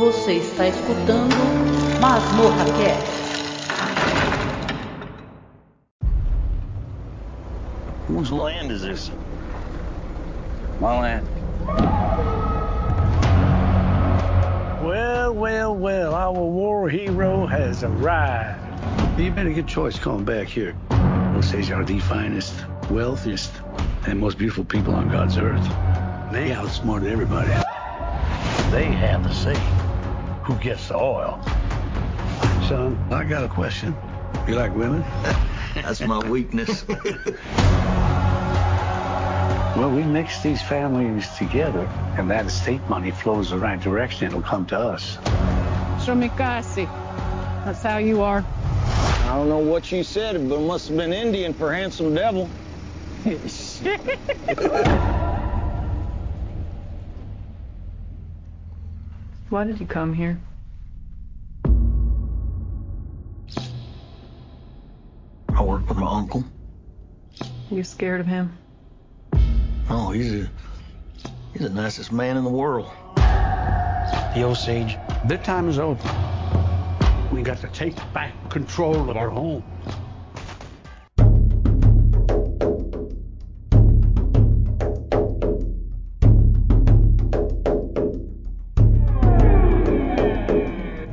Você está escutando Masmorra Cast. Whose land is this? My land. Well, well, well, our war hero has arrived. You made a good choice coming back here. Osage are the finest, wealthiest, and most beautiful people on God's earth. They outsmarted everybody. They have the say. Who gets the oil? Son, I got a question. You like women? That's my weakness. Well, we mix these families together, and that estate money flows the right direction. It'll come to us. Shomikasi. That's how you are. I don't know what you said, but it must have been Indian for handsome devil. Why did you come here? I work with my uncle. You scared of him? Oh, he's a he's the nicest man in the world. The Osage. Their time is over. We got to take back control of our home.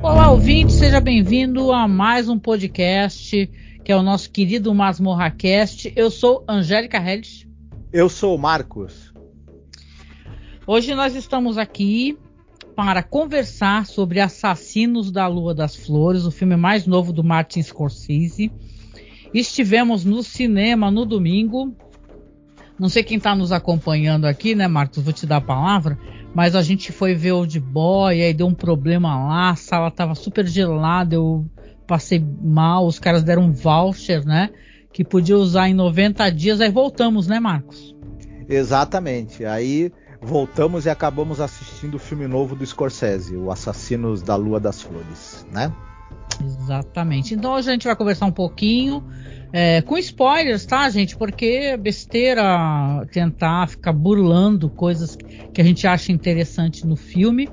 Olá, ouvinte, seja bem-vindo a mais um podcast que é o nosso querido Masmorra Cast. Eu sou Angélica Hellis. Eu sou o Marcos. Hoje nós estamos aqui para conversar sobre Assassinos da Lua das Flores, o filme mais novo do Martin Scorsese. Estivemos no cinema no domingo. Não sei quem está nos acompanhando aqui, né, Marcos? Vou te dar a palavra. Mas a gente foi ver o de boy, aí deu um problema lá, a sala tava super gelada, eu passei mal, os caras deram um voucher, né? Que podia usar em 90 dias, aí voltamos, né, Marcos? Exatamente. Aí voltamos e acabamos assistindo o filme novo do Scorsese, O Assassinos da Lua das Flores, né? Exatamente. Então hoje a gente vai conversar um pouquinho é, com spoilers, tá, gente? Porque é besteira tentar ficar burlando coisas que a gente acha interessante no filme.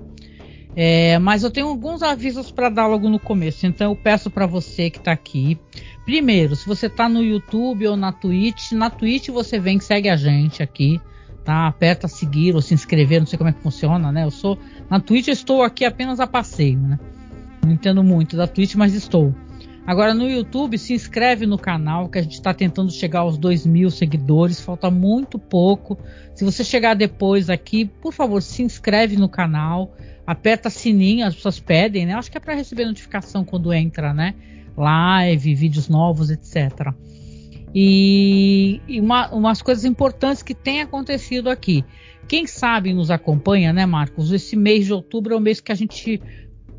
É, mas eu tenho alguns avisos para dar logo no começo. Então eu peço para você que está aqui. Primeiro, se você está no YouTube ou na Twitch, na Twitch você vem segue a gente aqui, tá? Aperta seguir ou se inscrever, não sei como é que funciona, né? Eu sou na Twitch, eu estou aqui apenas a passeio, né? Não entendo muito da Twitch, mas estou. Agora no YouTube, se inscreve no canal, que a gente está tentando chegar aos 2 mil seguidores, falta muito pouco. Se você chegar depois aqui, por favor, se inscreve no canal, aperta sininho, as pessoas pedem, né? Acho que é para receber notificação quando entra, né? Live, vídeos novos, etc. E, e uma, umas coisas importantes que tem acontecido aqui. Quem sabe nos acompanha, né, Marcos? Esse mês de outubro é o mês que a gente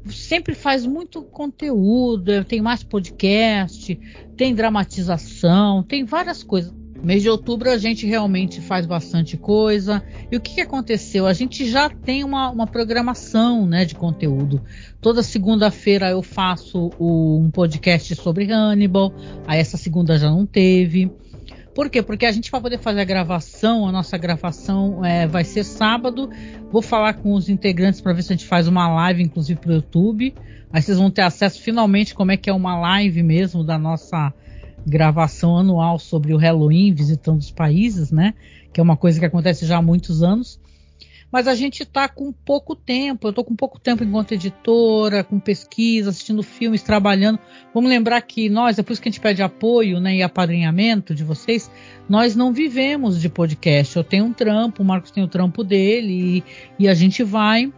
sempre faz muito conteúdo, tem mais podcast, tem dramatização, tem várias coisas. Mês de outubro a gente realmente faz bastante coisa. E o que, que aconteceu? A gente já tem uma, uma programação né, de conteúdo. Toda segunda-feira eu faço o, um podcast sobre Hannibal. Aí essa segunda já não teve. Por quê? Porque a gente vai poder fazer a gravação, a nossa gravação é, vai ser sábado. Vou falar com os integrantes para ver se a gente faz uma live, inclusive para o YouTube. Aí vocês vão ter acesso finalmente como é que é uma live mesmo da nossa gravação anual sobre o Halloween, visitando os países, né? Que é uma coisa que acontece já há muitos anos. Mas a gente está com pouco tempo. Eu estou com pouco tempo enquanto editora, com pesquisa, assistindo filmes, trabalhando. Vamos lembrar que nós, é por isso que a gente pede apoio né, e apadrinhamento de vocês. Nós não vivemos de podcast. Eu tenho um trampo, o Marcos tem o trampo dele e, e a gente vai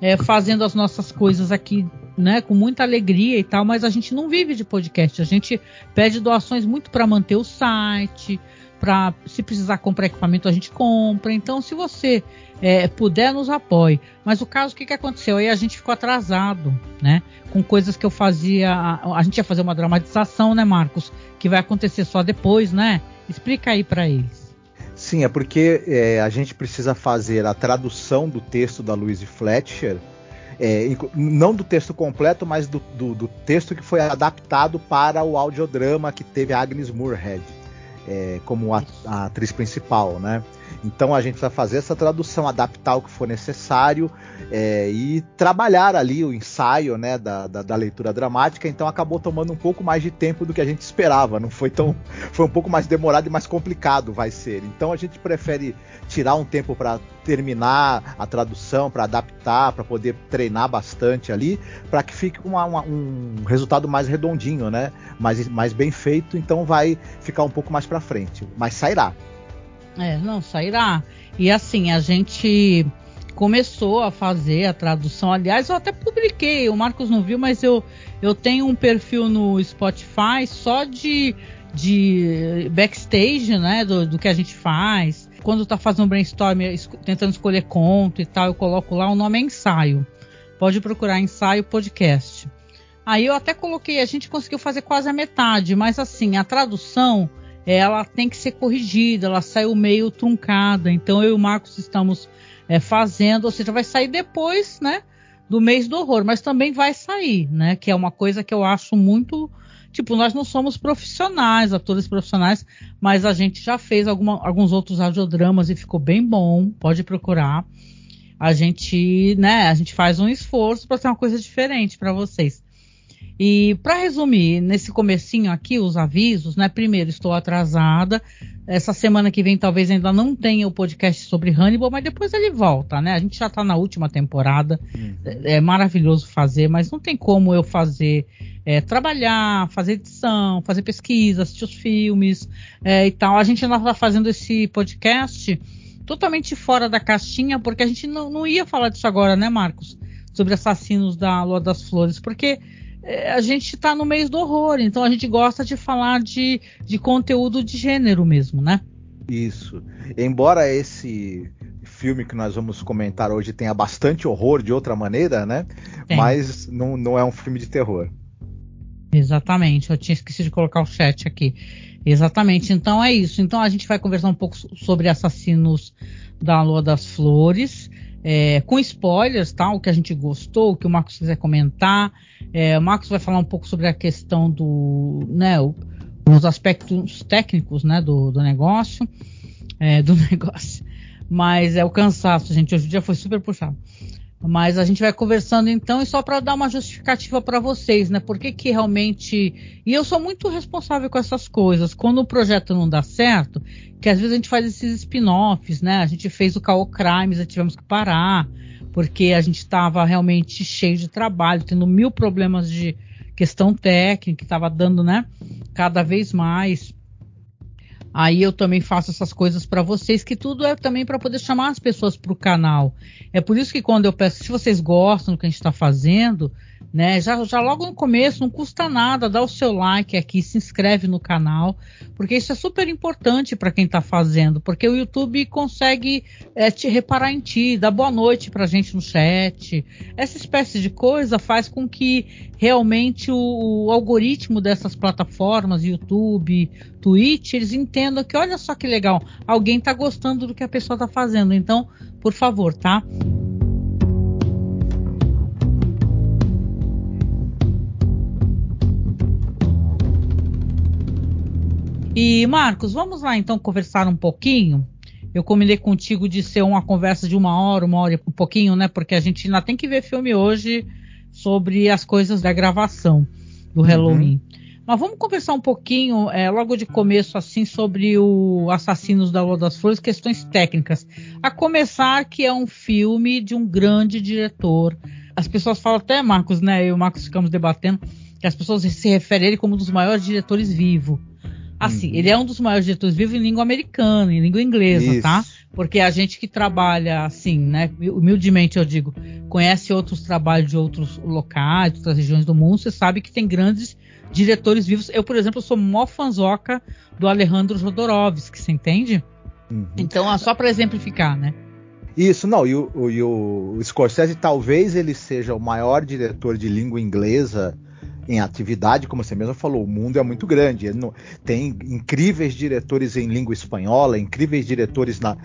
é, fazendo as nossas coisas aqui né, com muita alegria e tal, mas a gente não vive de podcast. A gente pede doações muito para manter o site, para se precisar comprar equipamento a gente compra. Então, se você é, puder, nos apoie. Mas o caso, o que, que aconteceu? Aí a gente ficou atrasado, né? Com coisas que eu fazia. A, gente ia fazer uma dramatização, né, Marcos? Que vai acontecer só depois, né? Explica aí para eles. Sim, é porque é, a gente precisa fazer a tradução do texto da Louise Fletcher é, não do texto completo, mas do, do, do, texto que foi adaptado para o audiodrama que teve a Agnes Moorehead é, como a, a, atriz principal, né? Então a gente vai fazer essa tradução, adaptar o que for necessário é, e trabalhar ali o ensaio né, da, da, da, leitura dramática. Então acabou tomando um pouco mais de tempo do que a gente esperava. Não foi tão. Foi um pouco mais demorado e mais complicado, vai ser. Então a gente prefere tirar um tempo para terminar a tradução, para adaptar, para poder treinar bastante ali, para que fique uma, uma, um resultado mais redondinho, né? Mais, mais bem feito. Então vai ficar um pouco mais para frente, mas sairá. É, não, sairá. E assim, a gente começou a fazer a tradução. Aliás, eu até publiquei, o Marcos não viu, mas eu, eu tenho um perfil no Spotify só de, de backstage, né? Do, do que a gente faz. Quando tá fazendo um brainstorm, tentando escolher conto e tal, eu coloco lá, o nome é ensaio. Pode procurar ensaio podcast. Aí eu até coloquei, a gente conseguiu fazer quase a metade, mas assim, a tradução ela tem que ser corrigida, ela saiu meio truncada. Então eu e o Marcos estamos é, fazendo, ou seja, vai sair depois, né, do mês do horror, mas também vai sair, né, que é uma coisa que eu acho muito Tipo, nós não somos profissionais, atores profissionais, mas a gente já fez alguma, alguns outros radiodramas e ficou bem bom. Pode procurar. A gente, né, a gente faz um esforço para ter uma coisa diferente para vocês. E para resumir, nesse comecinho aqui, os avisos, né? Primeiro, estou atrasada. Essa semana que vem talvez ainda não tenha o podcast sobre Hannibal, mas depois ele volta, né? A gente já está na última temporada. Uhum. É, é, maravilhoso fazer, mas não tem como eu fazer, é, trabalhar, fazer edição, fazer pesquisa, assistir os filmes é, e tal. A gente ainda está fazendo esse podcast totalmente fora da caixinha, porque a gente não, não ia falar disso agora, né, Marcos? Sobre assassinos da Lua das Flores, porque a gente está no mês do horror, então a gente gosta de falar de, de conteúdo de gênero mesmo, né? Isso. Embora esse filme que nós vamos comentar hoje tenha bastante horror de outra maneira, né? Tem. Mas não, não é um filme de terror. Exatamente, eu tinha esquecido de colocar o chat aqui. Exatamente, então é isso. Então a gente vai conversar um pouco sobre assassinos da Lua das Flores é, com spoilers, tá? O que a gente gostou, o que o Marcos quiser comentar. É, o Marcos vai falar um pouco sobre a questão do, né, o, os aspectos técnicos, né, do, do negócio, é, do negócio. Mas é o cansaço, gente. Hoje o dia foi super puxado. Mas a gente vai conversando então, e só para dar uma justificativa para vocês, né? Por que, que realmente. E eu sou muito responsável com essas coisas. Quando o projeto não dá certo, que às vezes a gente faz esses spin-offs, né? A gente fez o Call Crimes, e tivemos que parar, porque a gente estava realmente cheio de trabalho, tendo mil problemas de questão técnica, estava dando, né? Cada vez mais. Aí eu também faço essas coisas para vocês, que tudo é também para poder chamar as pessoas para o canal. É por isso que quando eu peço, se vocês gostam do que a gente está fazendo, né? Já, já logo no começo, não custa nada, dá o seu like aqui, se inscreve no canal, porque isso é super importante para quem está fazendo, porque o YouTube consegue é, te reparar em ti, dar boa noite para gente no chat. Essa espécie de coisa faz com que realmente o, o algoritmo dessas plataformas, YouTube, Twitch, eles entendam que olha só que legal, alguém está gostando do que a pessoa está fazendo. Então, por favor, tá? E Marcos, vamos lá então conversar um pouquinho. Eu combinei contigo de ser uma conversa de uma hora, uma hora e um pouquinho, né? Porque a gente ainda tem que ver filme hoje sobre as coisas da gravação do uhum. Halloween. Mas vamos conversar um pouquinho, é, logo de começo, assim, sobre o Assassinos da Lua das Flores, questões técnicas. A começar que é um filme de um grande diretor. As pessoas falam até, Marcos, né? Eu e o Marcos ficamos debatendo, que as pessoas se referem a ele como um dos maiores diretores vivos. Assim, uhum. ele é um dos maiores diretores vivos em língua americana, em língua inglesa, Isso. tá? Porque a gente que trabalha assim, né? Humildemente eu digo, conhece outros trabalhos de outros locais, de outras regiões do mundo, você sabe que tem grandes diretores vivos. Eu, por exemplo, sou mó fanzoca do Alejandro Jodorowsky, você entende? Uhum. Então, só para exemplificar, né? Isso, não, e o, e o Scorsese talvez ele seja o maior diretor de língua inglesa em atividade, como você mesmo falou, o mundo é muito grande. Não, tem incríveis diretores em língua espanhola, incríveis diretores na,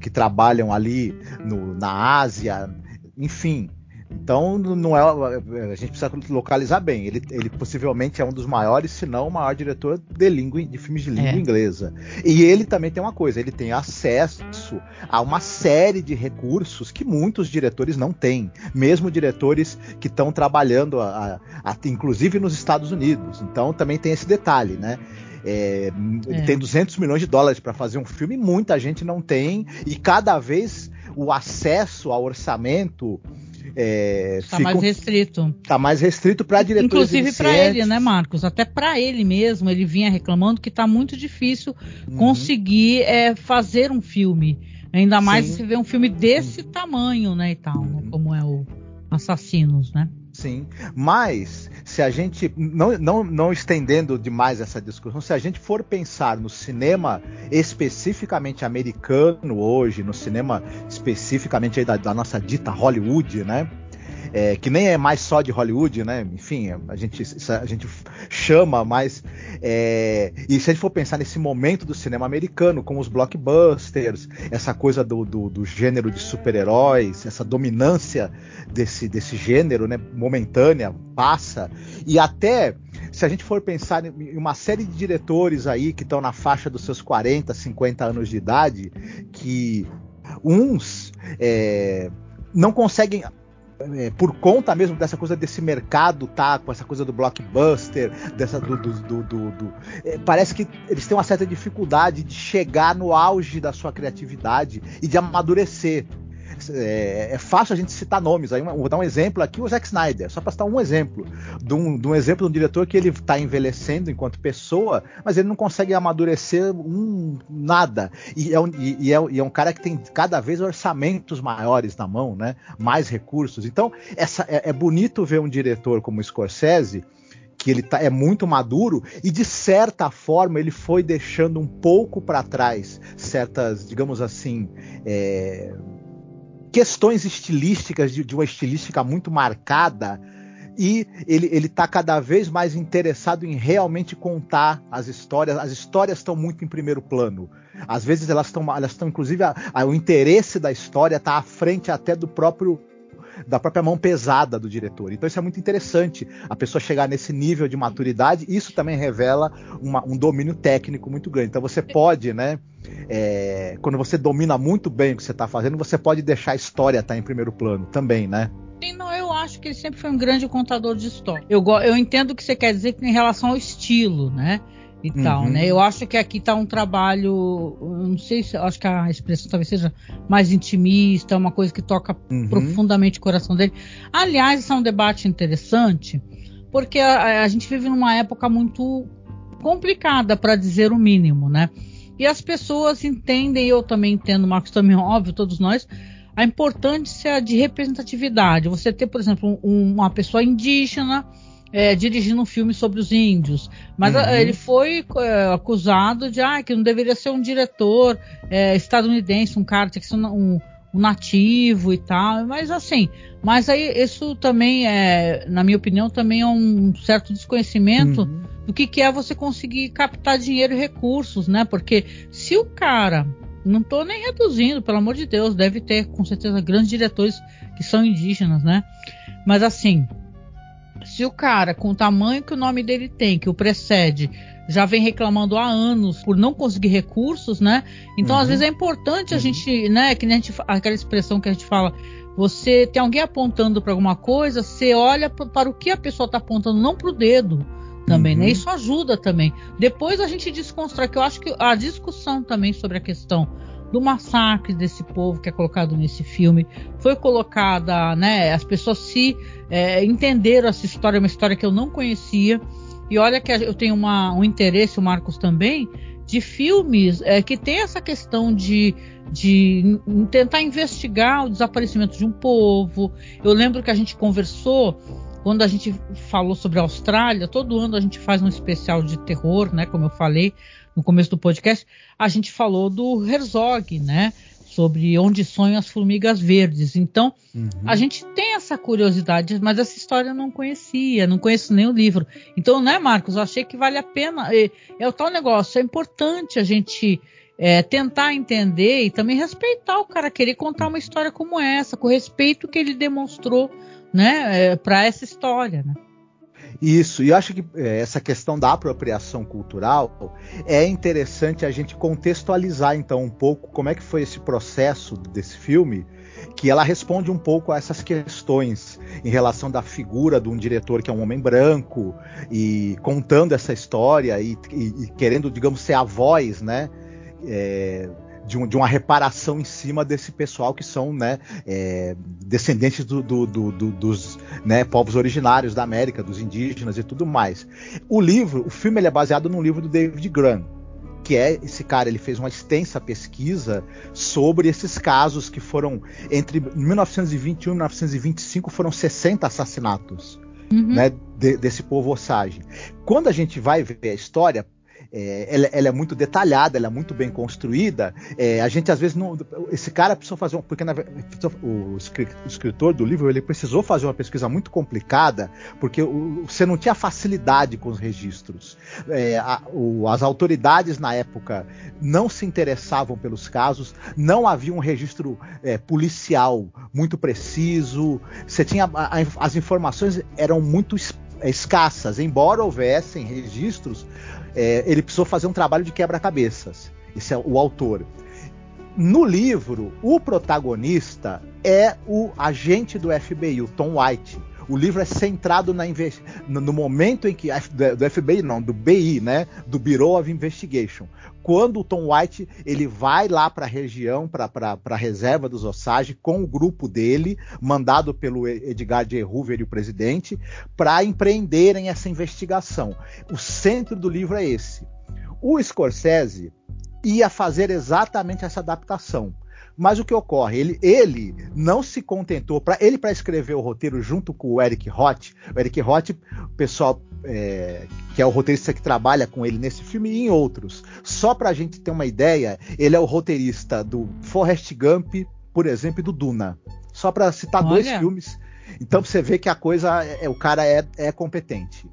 que trabalham ali no, na Ásia, enfim. Então, não é, a gente precisa localizar bem. Ele, ele possivelmente é um dos maiores, se não o maior diretor de, língua, de filmes de língua é. inglesa. E ele também tem uma coisa: ele tem acesso a uma série de recursos que muitos diretores não têm, mesmo diretores que estão trabalhando, a, a, a, inclusive nos Estados Unidos. Então, também tem esse detalhe, né? É, ele é. tem 200 milhões de dólares para fazer um filme, muita gente não tem, e cada vez o acesso ao orçamento é, tá mais restrito. Tá mais restrito para diretores Inclusive para ele, né, Marcos? Até para ele mesmo, ele vinha reclamando que tá muito difícil uhum. conseguir é, fazer um filme. Ainda mais Sim. se vê um filme desse tamanho, né, e tal, né, uhum. como é o Assassinos, né? Sim, mas se a gente, não, não, não estendendo demais essa discussão, se a gente for pensar no cinema especificamente americano hoje, no cinema especificamente da, da nossa dita Hollywood, né? É, que nem é mais só de Hollywood, né? Enfim, a gente, a gente chama mais. É, e se a gente for pensar nesse momento do cinema americano, com os blockbusters, essa coisa do, do, do gênero de super-heróis, essa dominância desse, desse gênero, né? Momentânea, passa, e até se a gente for pensar em uma série de diretores aí que estão na faixa dos seus 40, 50 anos de idade, que uns é, não conseguem é, por conta mesmo dessa coisa desse mercado, tá? Com essa coisa do blockbuster, dessa do, do, do, do é, parece que eles têm uma certa dificuldade de chegar no auge da sua criatividade e de amadurecer é, é, fácil a gente citar nomes. Aí, vou dar um exemplo aqui, o Zack Snyder, só para citar um exemplo. De um, de um, exemplo de um diretor que ele está envelhecendo enquanto pessoa, mas ele não consegue amadurecer um, nada. E é, um, e, é, e é um cara que tem cada vez orçamentos maiores na mão, né? mais recursos. Então, essa, é, é bonito ver um diretor como Scorsese que ele tá, é muito maduro e de certa forma ele foi deixando um pouco para trás certas, digamos assim, é, questões estilísticas, de, de uma estilística muito marcada, e ele, ele tá cada vez mais interessado em realmente contar as histórias. As histórias estão muito em primeiro plano. Às vezes elas estão, elas estão inclusive, a, a, o interesse da história está à frente até do próprio da própria mão pesada do diretor. Então isso é muito interessante, a pessoa chegar nesse nível de maturidade. Isso também revela uma, um domínio técnico muito grande. Então você pode, né? É, quando você domina muito bem o que você está fazendo, você pode deixar a história estar tá em primeiro plano também, né? Sim, não, eu acho que ele sempre foi um grande contador de história. Eu, eu entendo o que você quer dizer em relação ao estilo, né? E uhum. tal, né? Eu acho que aqui está um trabalho, não sei se, acho que a expressão talvez seja mais intimista, uma coisa que toca uhum. profundamente o coração dele. Aliás, isso é um debate interessante, porque a, a gente vive numa época muito complicada, para dizer o mínimo, né? E as pessoas entendem, eu também entendo, Marcos também, óbvio, todos nós, a importância de representatividade. Você ter, por exemplo, um, uma pessoa indígena é, dirigindo um filme sobre os índios. Mas uhum. ele foi é, acusado de ah, que não deveria ser um diretor é, estadunidense, um cara, tinha que ser um, um, um, nativo e tal. Mas assim, mas aí isso também é, na minha opinião, também é um certo desconhecimento uhum. do que, que é você conseguir captar dinheiro e recursos, né? Porque se o cara. Não estou nem reduzindo, pelo amor de Deus, deve ter com certeza grandes diretores que são indígenas, né? Mas assim, se o cara, com o tamanho que o nome dele tem, que o precede, já vem reclamando há anos por não conseguir recursos, né? Então, uhum. às vezes é importante a uhum. gente, né? Que nem a gente, aquela expressão que a gente fala, você tem alguém apontando para alguma coisa, você olha para o que a pessoa está apontando, não para o dedo também, né? uhum. né? Isso ajuda também. Depois a gente desconstrói, que eu acho que a discussão também sobre a questão do massacre desse povo que é colocado nesse filme. Foi colocada, né? As pessoas se é, entenderam essa história, uma história que eu não conhecia. E olha que eu tenho uma, um interesse, o Marcos também, de filmes é, que tem essa questão de, de tentar investigar o desaparecimento de um povo. Eu lembro que a gente conversou quando a gente falou sobre a Austrália, todo ano a gente faz um especial de terror, né? Como eu falei, no começo do podcast, a gente falou do Herzog, né? Sobre onde sonham as formigas verdes. Então, uhum. a gente tem essa curiosidade, mas essa história eu não conhecia, não conheço nem o livro. Então, né, Marcos, eu achei que vale a pena. É, é o tal negócio, é importante a gente é, tentar entender e também respeitar o cara, querer contar uma história como essa, com o respeito que ele demonstrou, né, é, para essa história, né? Isso, e eu acho que é, essa questão da apropriação cultural é interessante a gente contextualizar então um pouco como é que foi esse processo desse filme, que ela responde um pouco a essas questões em relação da figura de um diretor que é um homem branco e contando essa história e, e, e querendo, digamos, ser a voz, né? É, de, um, de, uma reparação em cima desse pessoal que são né, é, descendentes do, do, do, dos né, povos originários da América, dos indígenas e tudo mais. O livro, o filme, ele é baseado num livro do David Graham, que é esse cara, ele fez uma extensa pesquisa sobre esses casos que foram entre 1921 e 1925 foram 60 assassinatos. Uhum. Né, de, desse povo Osage. Quando a gente vai ver a história, é, ela, ela, é muito detalhada, ela é muito bem construída. É, a gente às vezes não. Esse cara precisou fazer um. Porque na, o, escritor do livro ele precisou fazer uma pesquisa muito complicada, porque o, você não tinha facilidade com os registros. É, a, o, as autoridades na época não se interessavam pelos casos, não havia um registro é, policial muito preciso. Você tinha. A, as informações eram muito escassas, embora houvessem registros, é, ele precisou fazer um trabalho de quebra-cabeças. Esse é o autor. No livro, o protagonista é o agente do FBI, o Tom White. O livro é centrado na no momento em que do FBI não, do BI, né, do Bureau of Investigation, quando o Tom White ele vai lá para a região, para a reserva dos Osage, com o grupo dele, mandado pelo Edgar J. Hoover e o presidente, para empreenderem essa investigação. O centro do livro é esse. O Scorsese ia fazer exatamente essa adaptação. Mas o que ocorre? Ele, ele não se contentou para ele para escrever o roteiro junto com o Eric Roth. O Eric Roth, o pessoal é, que é o roteirista que trabalha com ele nesse filme e em outros. Só para a gente ter uma ideia, ele é o roteirista do Forrest Gump, por exemplo, e do Duna. Só para citar Olha. dois filmes. Então você vê que a coisa, é, o cara é, é competente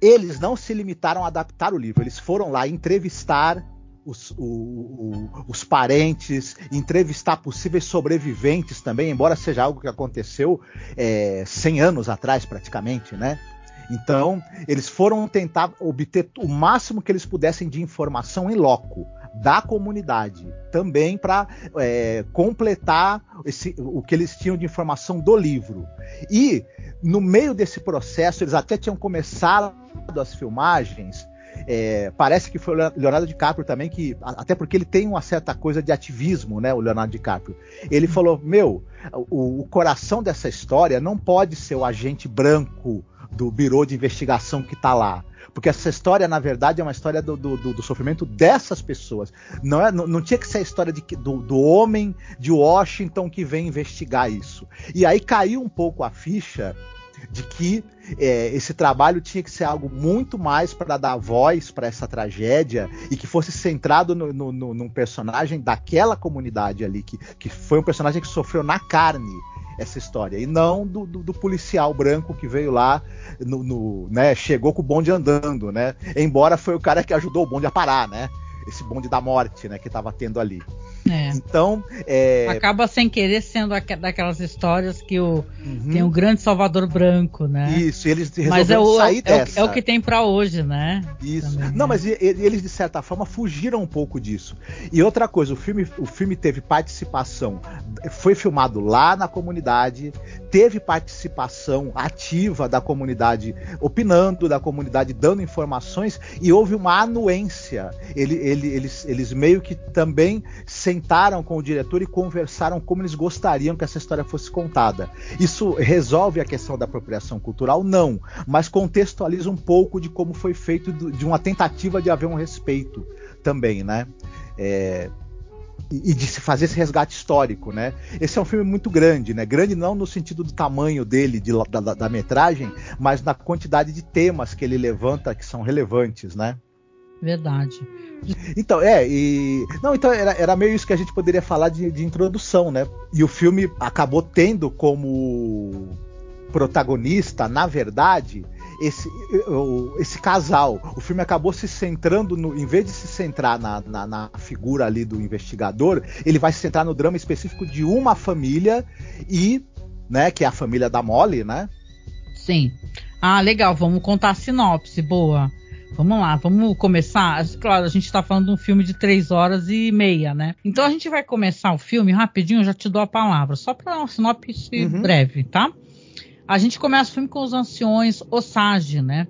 eles não se limitaram a adaptar o livro, eles foram lá entrevistar os, o, o, os parentes, entrevistar possíveis sobreviventes também, embora seja algo que aconteceu é, 100 anos atrás, praticamente, né? Então, eles foram tentar obter o máximo que eles pudessem de informação em loco da comunidade, também para é, completar esse, o que eles tinham de informação do livro. E, no meio desse processo, eles até tinham começado as filmagens é, parece que foi o Leonardo DiCaprio também, que até porque ele tem uma certa coisa de ativismo, né? O Leonardo DiCaprio. Ele falou: Meu, o, o coração dessa história não pode ser o agente branco do Biro de Investigação que está lá. Porque essa história, na verdade, é uma história do, do, do sofrimento dessas pessoas. Não, é, não, não, tinha que ser a história de, do, do homem de Washington que vem investigar isso. E aí caiu um pouco a ficha de que é, esse trabalho tinha que ser algo muito mais para dar voz para essa tragédia e que fosse centrado no, no, no, num personagem daquela comunidade ali, que, que foi um personagem que sofreu na carne essa história, e não do, do, do policial branco que veio lá, no, no, né, chegou com o bonde andando, né? Embora foi o cara que ajudou o bonde a parar, né? Esse bonde da morte, né, que estava tendo ali. É. Então. É... Acaba sem querer sendo daquelas histórias que o, uhum. tem o grande Salvador Branco, né? Isso, eles mas é o, sair é, dessa. É o, que tem para hoje, né? Isso. Também, Não, né? mas eles, de certa forma, fugiram um pouco disso. E outra coisa, o filme, o filme teve participação. Foi filmado lá na comunidade, teve participação ativa da comunidade, opinando, da comunidade dando informações, e houve uma anuência. Ele, ele, eles, eles meio que também sentaram com o diretor e conversaram como eles gostariam que essa história fosse contada. Isso resolve a questão da apropriação cultural? Não, mas contextualiza um pouco de como foi feito de uma tentativa de haver um respeito também, né? É, e de se fazer esse resgate histórico, né? Esse é um filme muito grande, né? Grande não no sentido do tamanho dele, de, da, da, da, metragem, mas na quantidade de temas que ele levanta que são relevantes, né? Verdade. Então, é, e. Não, então era, era meio isso que a gente poderia falar de, de introdução, né? E o filme acabou tendo como protagonista, na verdade, esse, esse casal. O filme acabou se centrando no. Em vez de se centrar na, na, na figura ali do investigador, ele vai se centrar no drama específico de uma família e. Né, que é a família da Molly, né? Sim. Ah, legal. Vamos contar a sinopse. Boa. Vamos lá, vamos começar. Claro, a gente está falando de um filme de três horas e meia, né? Então a gente vai começar o filme rapidinho, eu já te dou a palavra, só para uma sinopse Uhum. breve, tá? A gente começa o filme com os anciões Osage, né?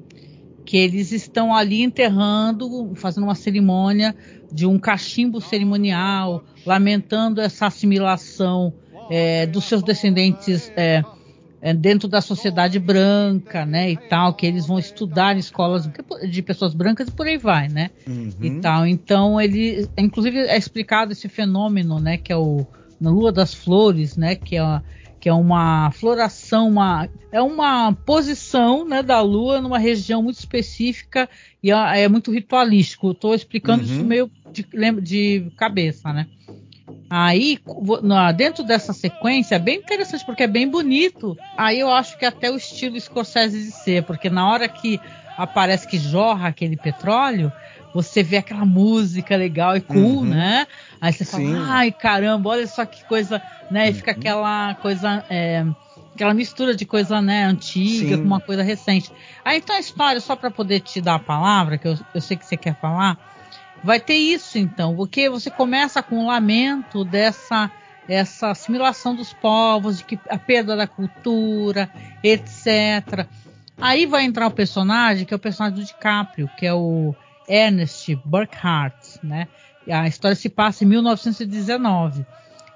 Que eles estão ali enterrando, fazendo uma cerimônia de um cachimbo cerimonial, lamentando essa assimilação é, dos seus descendentes é, dentro da sociedade branca, né, e tal, que eles vão estudar em escolas de pessoas brancas e por aí vai, né, e tal. Então ele, inclusive é explicado esse fenômeno, né, que é o na Lua das Flores, né, que é uma, que é uma floração, uma, é uma posição, né, da Lua numa região muito específica e é, é muito ritualístico. Estou explicando Uhum. isso meio de, lembra- de cabeça, né. Aí, dentro dessa sequência, é bem interessante, porque é bem bonito. Aí eu acho que até o estilo Scorsese de ser, porque na hora que aparece que jorra aquele petróleo, você vê aquela música legal e cool, Uhum. né? Aí você Sim. fala, ai caramba, olha só que coisa, né? E fica aquela coisa. é, Aquela mistura de coisa né, antiga Sim. com uma coisa recente. Aí então a história, só para poder te dar a palavra, que eu, eu sei que você quer falar, vai ter isso então, porque você começa com o lamento dessa essa assimilação dos povos, de que a perda da cultura, etc. Aí vai entrar o personagem, que é o personagem do DiCaprio, que é o Ernest Burkhardt, né? A história se passa em 1919.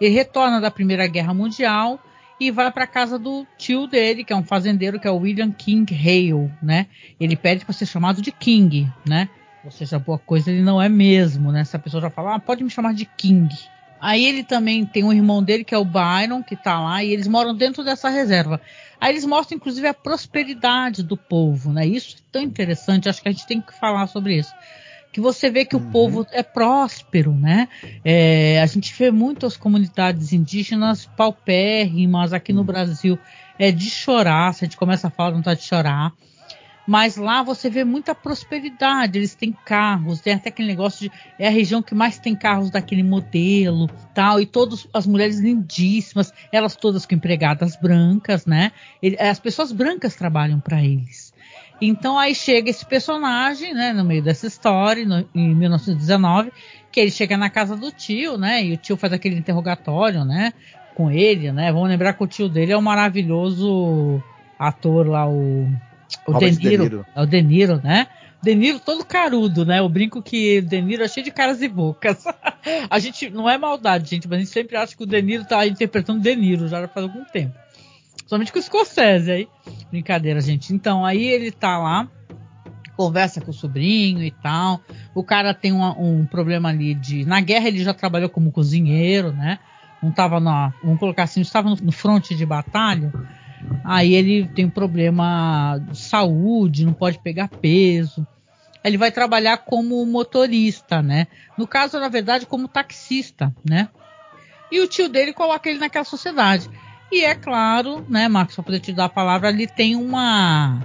Ele retorna da Primeira Guerra Mundial e vai para casa do tio dele, que é um fazendeiro, que é o William King Hale, né? Ele pede para ser chamado de King, né? Ou seja, boa coisa ele não é mesmo, né? Se a pessoa já fala, ah, pode me chamar de King. Aí ele também tem um irmão dele, que é o Byron, que tá lá, e eles moram dentro dessa reserva. Aí eles mostram, inclusive, a prosperidade do povo, né? Isso é tão interessante, acho que a gente tem que falar sobre isso. Que você vê que o povo é próspero, né? É, a gente vê muitas comunidades indígenas paupérrimas aqui no Brasil. É de chorar, se a gente começa a falar, não tá de chorar. Mas lá você vê muita prosperidade. Eles têm carros, tem até aquele negócio de. É a região que mais tem carros daquele modelo tal. E todas as mulheres lindíssimas, elas todas com empregadas brancas, né? Ele- as pessoas brancas trabalham para eles. Então aí chega esse personagem, né, no meio dessa história, no- em 1919, que ele chega na casa do tio, né? E o tio faz aquele interrogatório, né? Com ele, né? Vamos lembrar que o tio dele é o maravilhoso ator lá, o. O Robert De Niro, De Niro. É o De Niro, né? De Niro todo carudo, né? Eu brinco que o De Niro é cheio de caras e bocas. a gente, não é maldade, gente, mas a gente sempre acha que o De Niro tá interpretando De Niro já faz algum tempo. Somente com o Scorsese aí. Brincadeira, gente. Então, aí ele tá lá, conversa com o sobrinho e tal. O cara tem uma- um problema ali de. Na guerra ele já trabalhou como cozinheiro, né? Não tava na. Vamos colocar assim, estava no, no fronte de batalha. Aí ele tem um problema de saúde, não pode pegar peso. Ele vai trabalhar como motorista, né? No caso, na verdade, como taxista, né? E o tio dele coloca ele naquela sociedade. E é claro, né, Marcos, para poder te dar a palavra, ali tem uma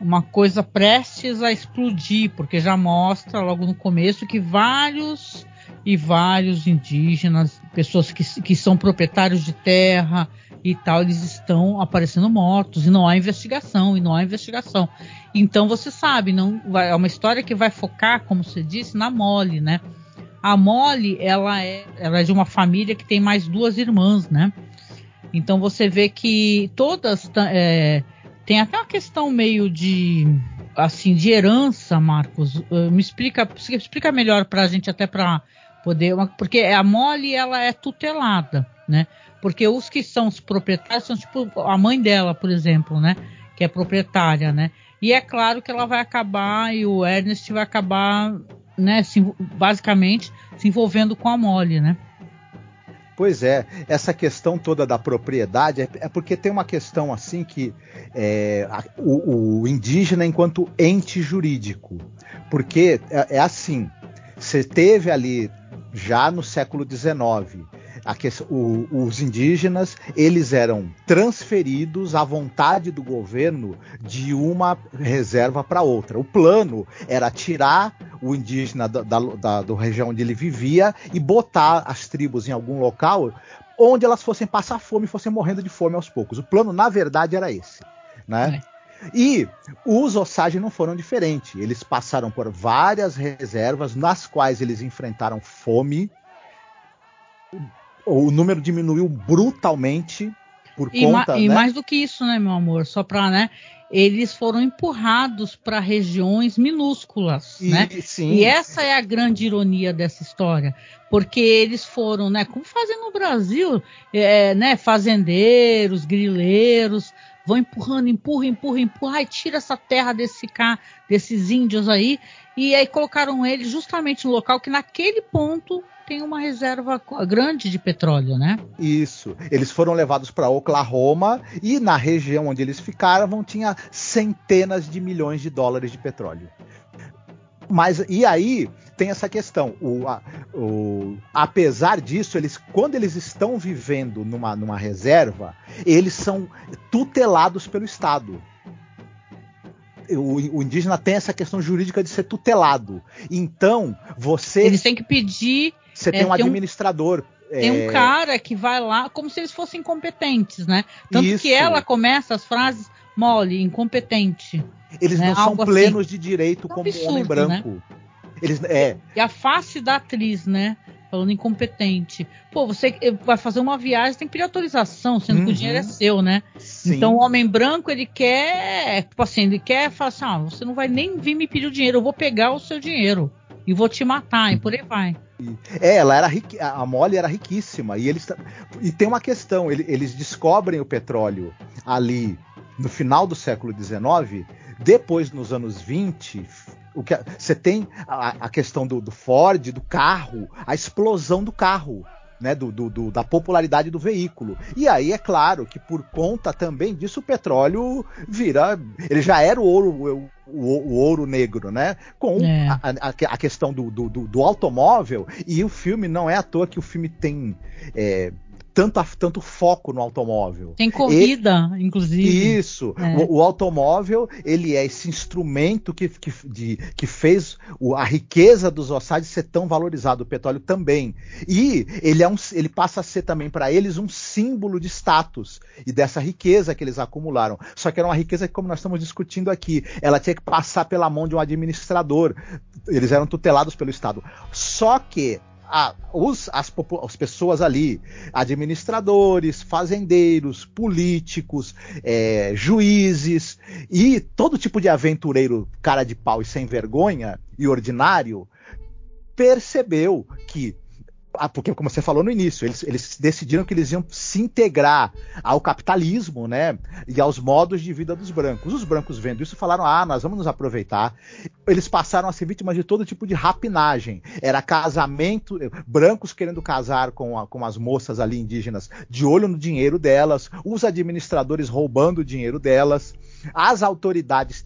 uma coisa prestes a explodir, porque já mostra logo no começo que vários e vários indígenas, pessoas que, que são proprietários de terra e tal, eles estão aparecendo mortos e não há investigação, e não há investigação. Então você sabe, não vai, é uma história que vai focar, como você disse, na Molly, né? A Molly, ela é, ela é de uma família que tem mais duas irmãs, né? Então você vê que todas é, tem até uma questão meio de assim de herança, Marcos. Eh, Me explica, explica melhor para a gente até para poder, porque a Molly ela é tutelada, né? Porque os que são os proprietários são tipo a mãe dela, por exemplo, né? Que é proprietária, né? E é claro que ela vai acabar e o Ernest vai acabar, né? se basicamente se envolvendo com a Molly, né? Pois é, essa questão toda da propriedade é, é porque tem uma questão assim que é, a- o, o indígena enquanto ente jurídico. Porque é, é assim, você teve ali já no século XIX o, os indígenas eles eram transferidos à vontade do governo de uma reserva para outra. O plano era tirar o indígena da, da, da, da região onde ele vivia e botar as tribos em algum local onde elas fossem passar fome e fossem morrendo de fome aos poucos. O plano, na verdade, era esse. Né? É. E os Osage não foram diferentes. Eles passaram por várias reservas nas quais eles enfrentaram fome. O número diminuiu brutalmente por e conta. Ma e né? mais do que isso, né, meu amor? Só para, né? Eles foram empurrados para regiões minúsculas, e, né? Sim. E essa é a grande ironia dessa história, porque eles foram, né? Como fazem no Brasil, é, né? Fazendeiros, grileiros, vão empurrando, empurra, empurra, empurra, e tira essa terra desse cá, desses índios aí, e aí colocaram ele justamente no local que naquele ponto tem uma reserva grande de petróleo, né? Isso. Eles foram levados para Oklahoma e na região onde eles ficaram tinha centenas de milhões de dólares de petróleo. Mas e aí tem essa questão. O, a, o, apesar disso, eles, quando eles estão vivendo numa, numa reserva, eles são tutelados pelo Estado. O, o, indígena tem essa questão jurídica de ser tutelado. Então, você. Eles têm que pedir. Você tem é, um administrador. Um, tem um é, cara que vai lá, como se eles fossem incompetentes, né? Tanto Isso. que ela começa as frases mole, incompetente. Eles né? não são Algo plenos assim. de direito é como absurdo, homem branco. Né? Eles, é. E a face da atriz, né? Falando incompetente. Pô, você vai fazer uma viagem, tem que pedir autorização, sendo uhum. que o uhum. dinheiro é seu, né? Sim. Então o homem branco, ele quer, tipo assim, ele quer falar assim: ah, você não vai nem vir me pedir o dinheiro, eu vou pegar o seu dinheiro e vou te matar, e por aí vai. É, ela era riqui... a Molly era riquíssima e eles e tem uma questão, eles descobrem o petróleo ali no final do século XIX, depois nos anos 20, o que você tem a, a questão do, do, Ford, do carro, a explosão do carro. Né, do, do, da popularidade do veículo. E aí é claro que por conta também disso o petróleo vira. Ele já era o ouro, o, o, ouro negro, né? Com é. a, a, a, questão do, automóvel. E o filme não é à toa que o filme tem. É, tanto, tanto foco no automóvel. Tem corrida, e, inclusive. Isso. É. O, o, automóvel, ele é esse instrumento que, que, de, que fez o, a riqueza dos Osage ser tão valorizado, o petróleo também. E ele, é um, ele passa a ser também para eles um símbolo de status e dessa riqueza que eles acumularam. Só que era uma riqueza que, como nós estamos discutindo aqui, ela tinha que passar pela mão de um administrador. Eles eram tutelados pelo Estado. Só que a, os, as, as, pessoas ali, administradores, fazendeiros, políticos, é, juízes e todo tipo de aventureiro cara de pau e sem vergonha e ordinário percebeu que ah, porque como você falou no início, eles, eles, decidiram que eles iam se integrar ao capitalismo, né, e aos modos de vida dos brancos. Os brancos vendo isso falaram: "Ah, nós vamos nos aproveitar". Eles passaram a ser vítimas de todo tipo de rapinagem. Era casamento, brancos querendo casar com, a, com as moças ali indígenas, de olho no dinheiro delas, os administradores roubando o dinheiro delas, as autoridades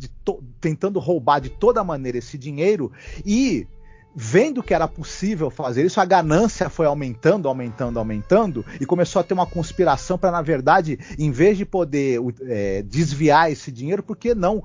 tentando roubar de toda maneira esse dinheiro e vendo que era possível fazer isso, a ganância foi aumentando, aumentando, aumentando, e começou a ter uma conspiração para, na verdade, em vez de poder é, desviar esse dinheiro, por que não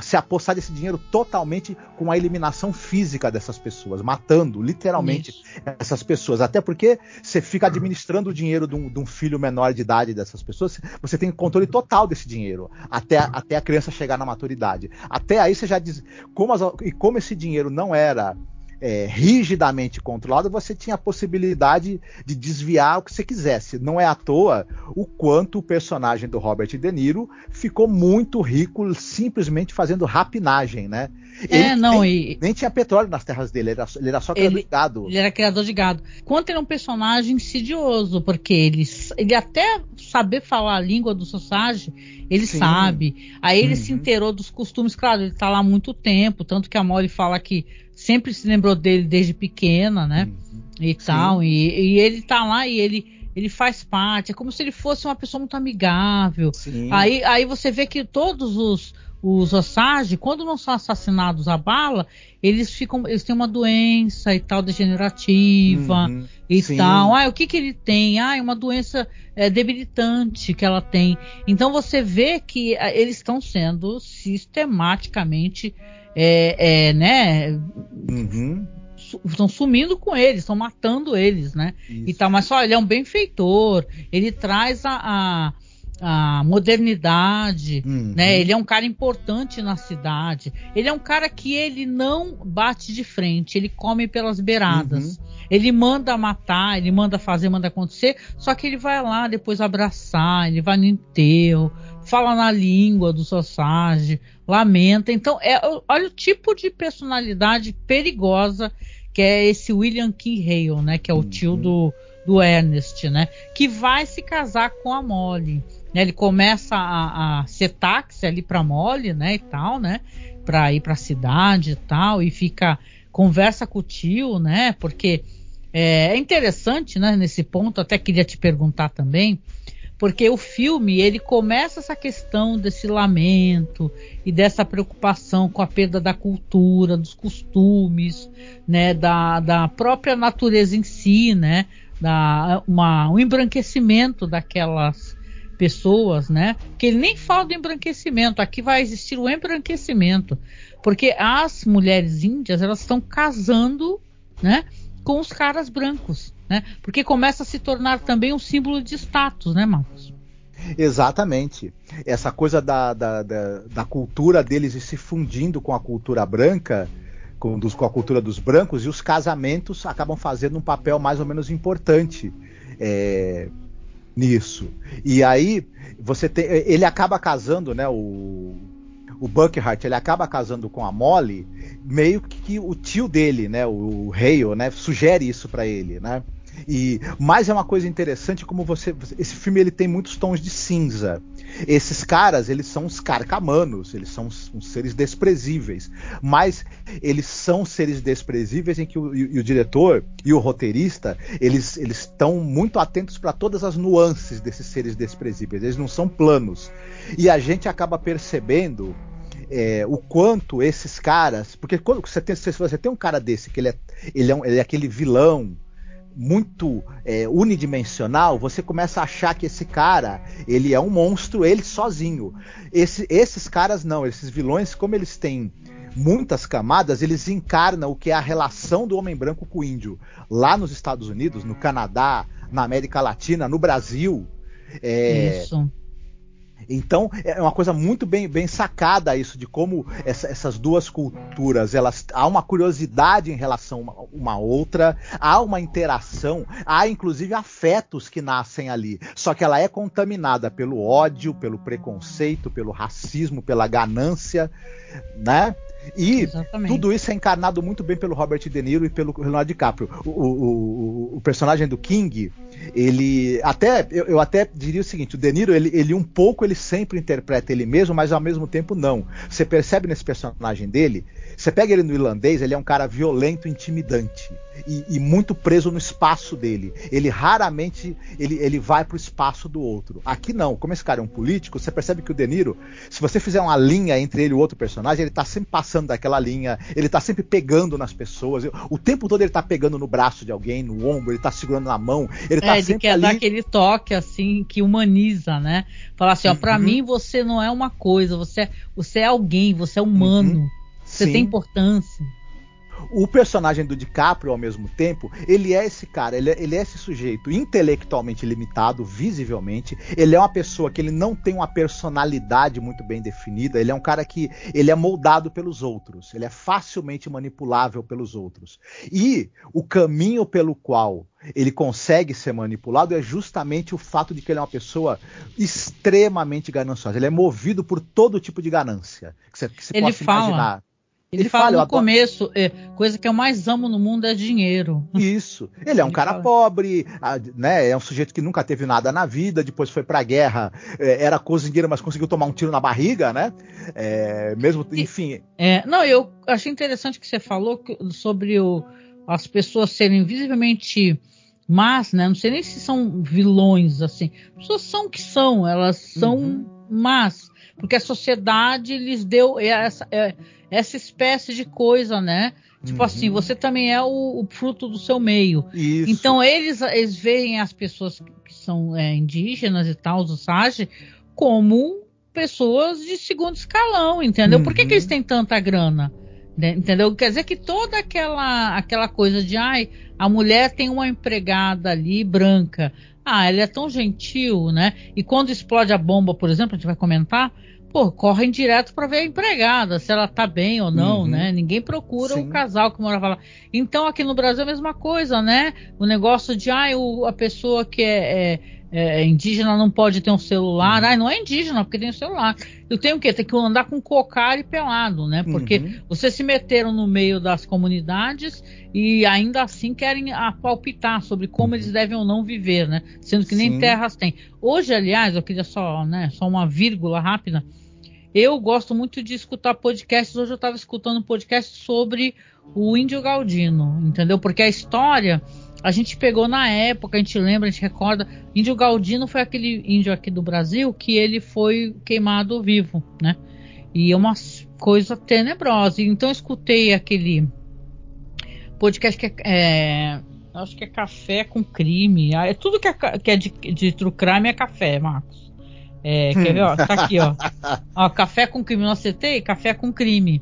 se apostar desse dinheiro totalmente com a eliminação física dessas pessoas, matando literalmente Isso. essas pessoas. Até porque você fica administrando o dinheiro de um, de um, filho menor de idade dessas pessoas, você tem controle total desse dinheiro, até, até a criança chegar na maturidade. Até aí você já diz. Como as, e como esse dinheiro não era é, rigidamente controlado, você tinha a possibilidade de desviar o que você quisesse. Não é à toa o quanto o personagem do Robert De Niro ficou muito rico simplesmente fazendo rapinagem, né? É, ele não, nem, e... nem tinha petróleo nas terras dele, ele era, ele era só criador ele, de gado. Ele era criador de gado. Quanto ele é um personagem insidioso, porque ele, ele até saber falar a língua do Sausage, ele Sim. sabe. Aí ele uhum. se inteirou dos costumes, claro, ele tá lá há muito tempo, tanto que a Molly fala que sempre se lembrou dele desde pequena, né? Uhum. E tal. E, e, ele tá lá e ele, ele faz parte. É como se ele fosse uma pessoa muito amigável. Aí, aí você vê que todos os, os Osage, quando não são assassinados a bala, eles ficam, eles têm uma doença e tal degenerativa uhum, e sim. tal. Ah, o que que ele tem? Ah, é uma doença é, debilitante que ela tem. Então você vê que ah, eles estão sendo sistematicamente, é, é, né? Uhum estão sumindo com eles, estão matando eles, né? Isso. E tal, mas só ele é um benfeitor, ele traz a, a, a modernidade, uhum. né? Ele é um cara importante na cidade. Ele é um cara que ele não bate de frente, ele come pelas beiradas. Uhum. Ele manda matar, ele manda fazer, manda acontecer, só que ele vai lá depois abraçar, ele vai no enterro, fala na língua do Sausage, lamenta. Então, é, olha o tipo de personalidade perigosa que é esse William King Hale, né? Que é o uhum. tio do, do Ernest, né? Que vai se casar com a Molly. Né, ele começa a, a ser táxi ali para Molly, né, e tal, né, para ir para a cidade e tal, e fica conversa com o tio, né, porque é, é interessante, né, nesse ponto, até queria te perguntar também, porque o filme ele começa essa questão desse lamento e dessa preocupação com a perda da cultura, dos costumes, né, da, da própria natureza em si, né, da, uma, um embranquecimento daquelas pessoas, né? Que ele nem fala do embranquecimento. Aqui vai existir o embranquecimento, porque as mulheres índias elas estão casando, né? Com os caras brancos, né? Porque começa a se tornar também um símbolo de status, né, Marcos? Exatamente. Essa coisa da, da, da, da cultura deles se fundindo com a cultura branca, com, dos, com, a cultura dos brancos, e os casamentos acabam fazendo um papel mais ou menos importante. É, nisso. E aí você tem, ele acaba casando, né? O, o Buckhart, ele acaba casando com a Molly, meio que o tio dele, né? O Hale, né? Sugere isso para ele, né? E mas é uma coisa interessante como você esse filme ele tem muitos tons de cinza. Esses caras, eles são os carcamanos, eles são uns, uns seres desprezíveis, mas eles são seres desprezíveis em que o, e, e o diretor e o roteirista, eles eles estão muito atentos para todas as nuances desses seres desprezíveis. Eles não são planos. E a gente acaba percebendo é, o quanto esses caras. Porque quando você tem, se você tem um cara desse, que ele é, ele é, um, ele é aquele vilão muito é, unidimensional, você começa a achar que esse cara ele é um monstro, ele sozinho. Esse, esses caras não, esses vilões, como eles têm muitas camadas, eles encarnam o que é a relação do homem branco com o índio. Lá nos Estados Unidos, no Canadá, na América Latina, no Brasil. É, Isso então é uma coisa muito bem, bem sacada isso de como essa, essas duas culturas elas há uma curiosidade em relação uma, uma outra, há uma interação, há inclusive afetos que nascem ali. Só que ela é contaminada pelo ódio, pelo preconceito, pelo racismo, pela ganância, né? E Exatamente. tudo isso é encarnado muito bem pelo Robert De Niro e pelo Leonardo DiCaprio. O, o, o, o personagem do King, ele até eu, eu, até diria o seguinte: o De Niro, ele, ele um pouco ele sempre interpreta ele mesmo, mas ao mesmo tempo não. Você percebe nesse personagem dele você pega ele no irlandês, ele é um cara violento, intimidante e, e muito preso no espaço dele. Ele raramente ele, ele vai pro espaço do outro. Aqui não. Como esse cara é um político, você percebe que o De Niro, se você fizer uma linha entre ele e o outro personagem, ele tá sempre passando daquela linha, ele tá sempre pegando nas pessoas. O tempo todo ele tá pegando no braço de alguém, no ombro, ele tá segurando na mão, ele tá é, sempre quer ali... dar aquele toque assim que humaniza, né? Falar assim, ó, para uhum. mim você não é uma coisa, você é, você é alguém, você é humano. Uhum. Você Sim. tem importância. O personagem do DiCaprio, ao mesmo tempo, ele é esse cara, ele é, ele é, esse sujeito intelectualmente limitado, visivelmente. Ele é uma pessoa que ele não tem uma personalidade muito bem definida. Ele é um cara que ele é moldado pelos outros. Ele é facilmente manipulável pelos outros. E o caminho pelo qual ele consegue ser manipulado é justamente o fato de que ele é uma pessoa extremamente gananciosa. Ele é movido por todo tipo de ganância que você, que você ele possa fala. imaginar. Ele, ele fala, fala no começo, é, coisa que eu mais amo no mundo é dinheiro. Isso. Ele é um ele cara fala. pobre, né? É um sujeito que nunca teve nada na vida, depois foi pra guerra, é, era cozinheiro, mas conseguiu tomar um tiro na barriga, né? É, mesmo, enfim. É, não, eu achei interessante que você falou sobre o, as pessoas serem visivelmente más, né? Não sei nem se são vilões, assim. As pessoas são o que são, elas são uhum. más Porque a sociedade lhes deu essa, é, essa espécie de coisa, né? Tipo Uhum. assim, você também é o, o fruto do seu meio. Isso. Então eles, eles veem as pessoas que são é, indígenas e tal, os Osage, como pessoas de segundo escalão, entendeu? Por que, Uhum. que eles têm tanta grana? Né? Entendeu? Quer dizer que toda aquela, aquela coisa de ai, a mulher tem uma empregada ali branca. Ah, ela é tão gentil, né? E quando explode a bomba, por exemplo, a gente vai comentar, pô, correm direto para ver a empregada, se ela tá bem ou não, Uhum. né? Ninguém procura Sim. o casal que morava lá. Então aqui no Brasil é a mesma coisa, né? O negócio de ai, o- a pessoa que é, é- é indígena não pode ter um celular. Ai, não é indígena porque tem um celular. Eu tenho o quê? Tem que andar com cocar e pelado, né? Porque Uhum. vocês se meteram no meio das comunidades e ainda assim querem palpitar sobre como eles devem ou não viver, né? Sendo que nem Sim. terras têm. Hoje, aliás, eu queria só, né, só uma vírgula rápida. Eu gosto muito de escutar podcasts. Hoje eu estava escutando um podcast sobre o Índio Galdino, entendeu? Porque a história a gente pegou na época, a gente lembra, a gente recorda. Índio Galdino foi aquele índio aqui do Brasil que ele foi queimado vivo, né? E é uma coisa tenebrosa. Então eu escutei aquele podcast que é, é, acho que é café com crime. Ah, É tudo que é, que é de, de true crime é café, Marcos. É, quer ver? Ó, tá aqui, ó. ó. Café com crime. Eu acertei? Café com crime.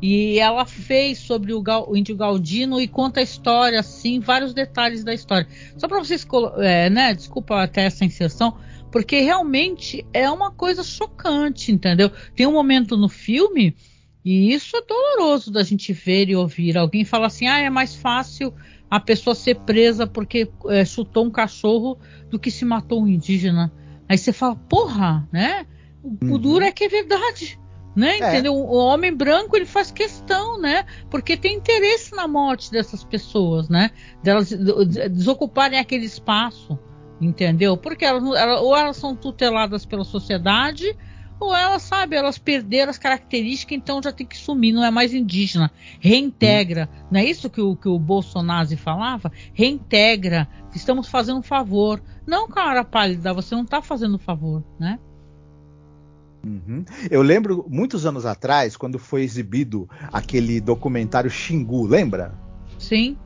E ela fez sobre o, Gal- o índio Galdino e conta a história, assim, vários detalhes da história. Só para vocês, é, né? Desculpa até essa inserção, porque realmente é uma coisa chocante, entendeu? Tem um momento no filme, e isso é doloroso da gente ver e ouvir. Alguém fala assim: ah, é mais fácil a pessoa ser presa porque é, chutou um cachorro do que se matou um indígena. Aí você fala, porra, né? O, o Uhum. duro é que é verdade. Né, É. entendeu? O homem branco ele faz questão, né? Porque tem interesse na morte dessas pessoas, né? Delas de- desocuparem aquele espaço, entendeu? Porque elas, não- ela- ou elas são tuteladas pela sociedade, ou elas, sabe, elas perderam as características, então já tem que sumir, não é mais indígena. Reintegra. Não é isso que o, que o Bolsonaro falava? Reintegra. Estamos fazendo um favor. Não, cara pálida, você não está fazendo um favor, né? Uhum. Eu lembro muitos anos atrás, quando foi exibido aquele documentário Xingu, lembra? Sim.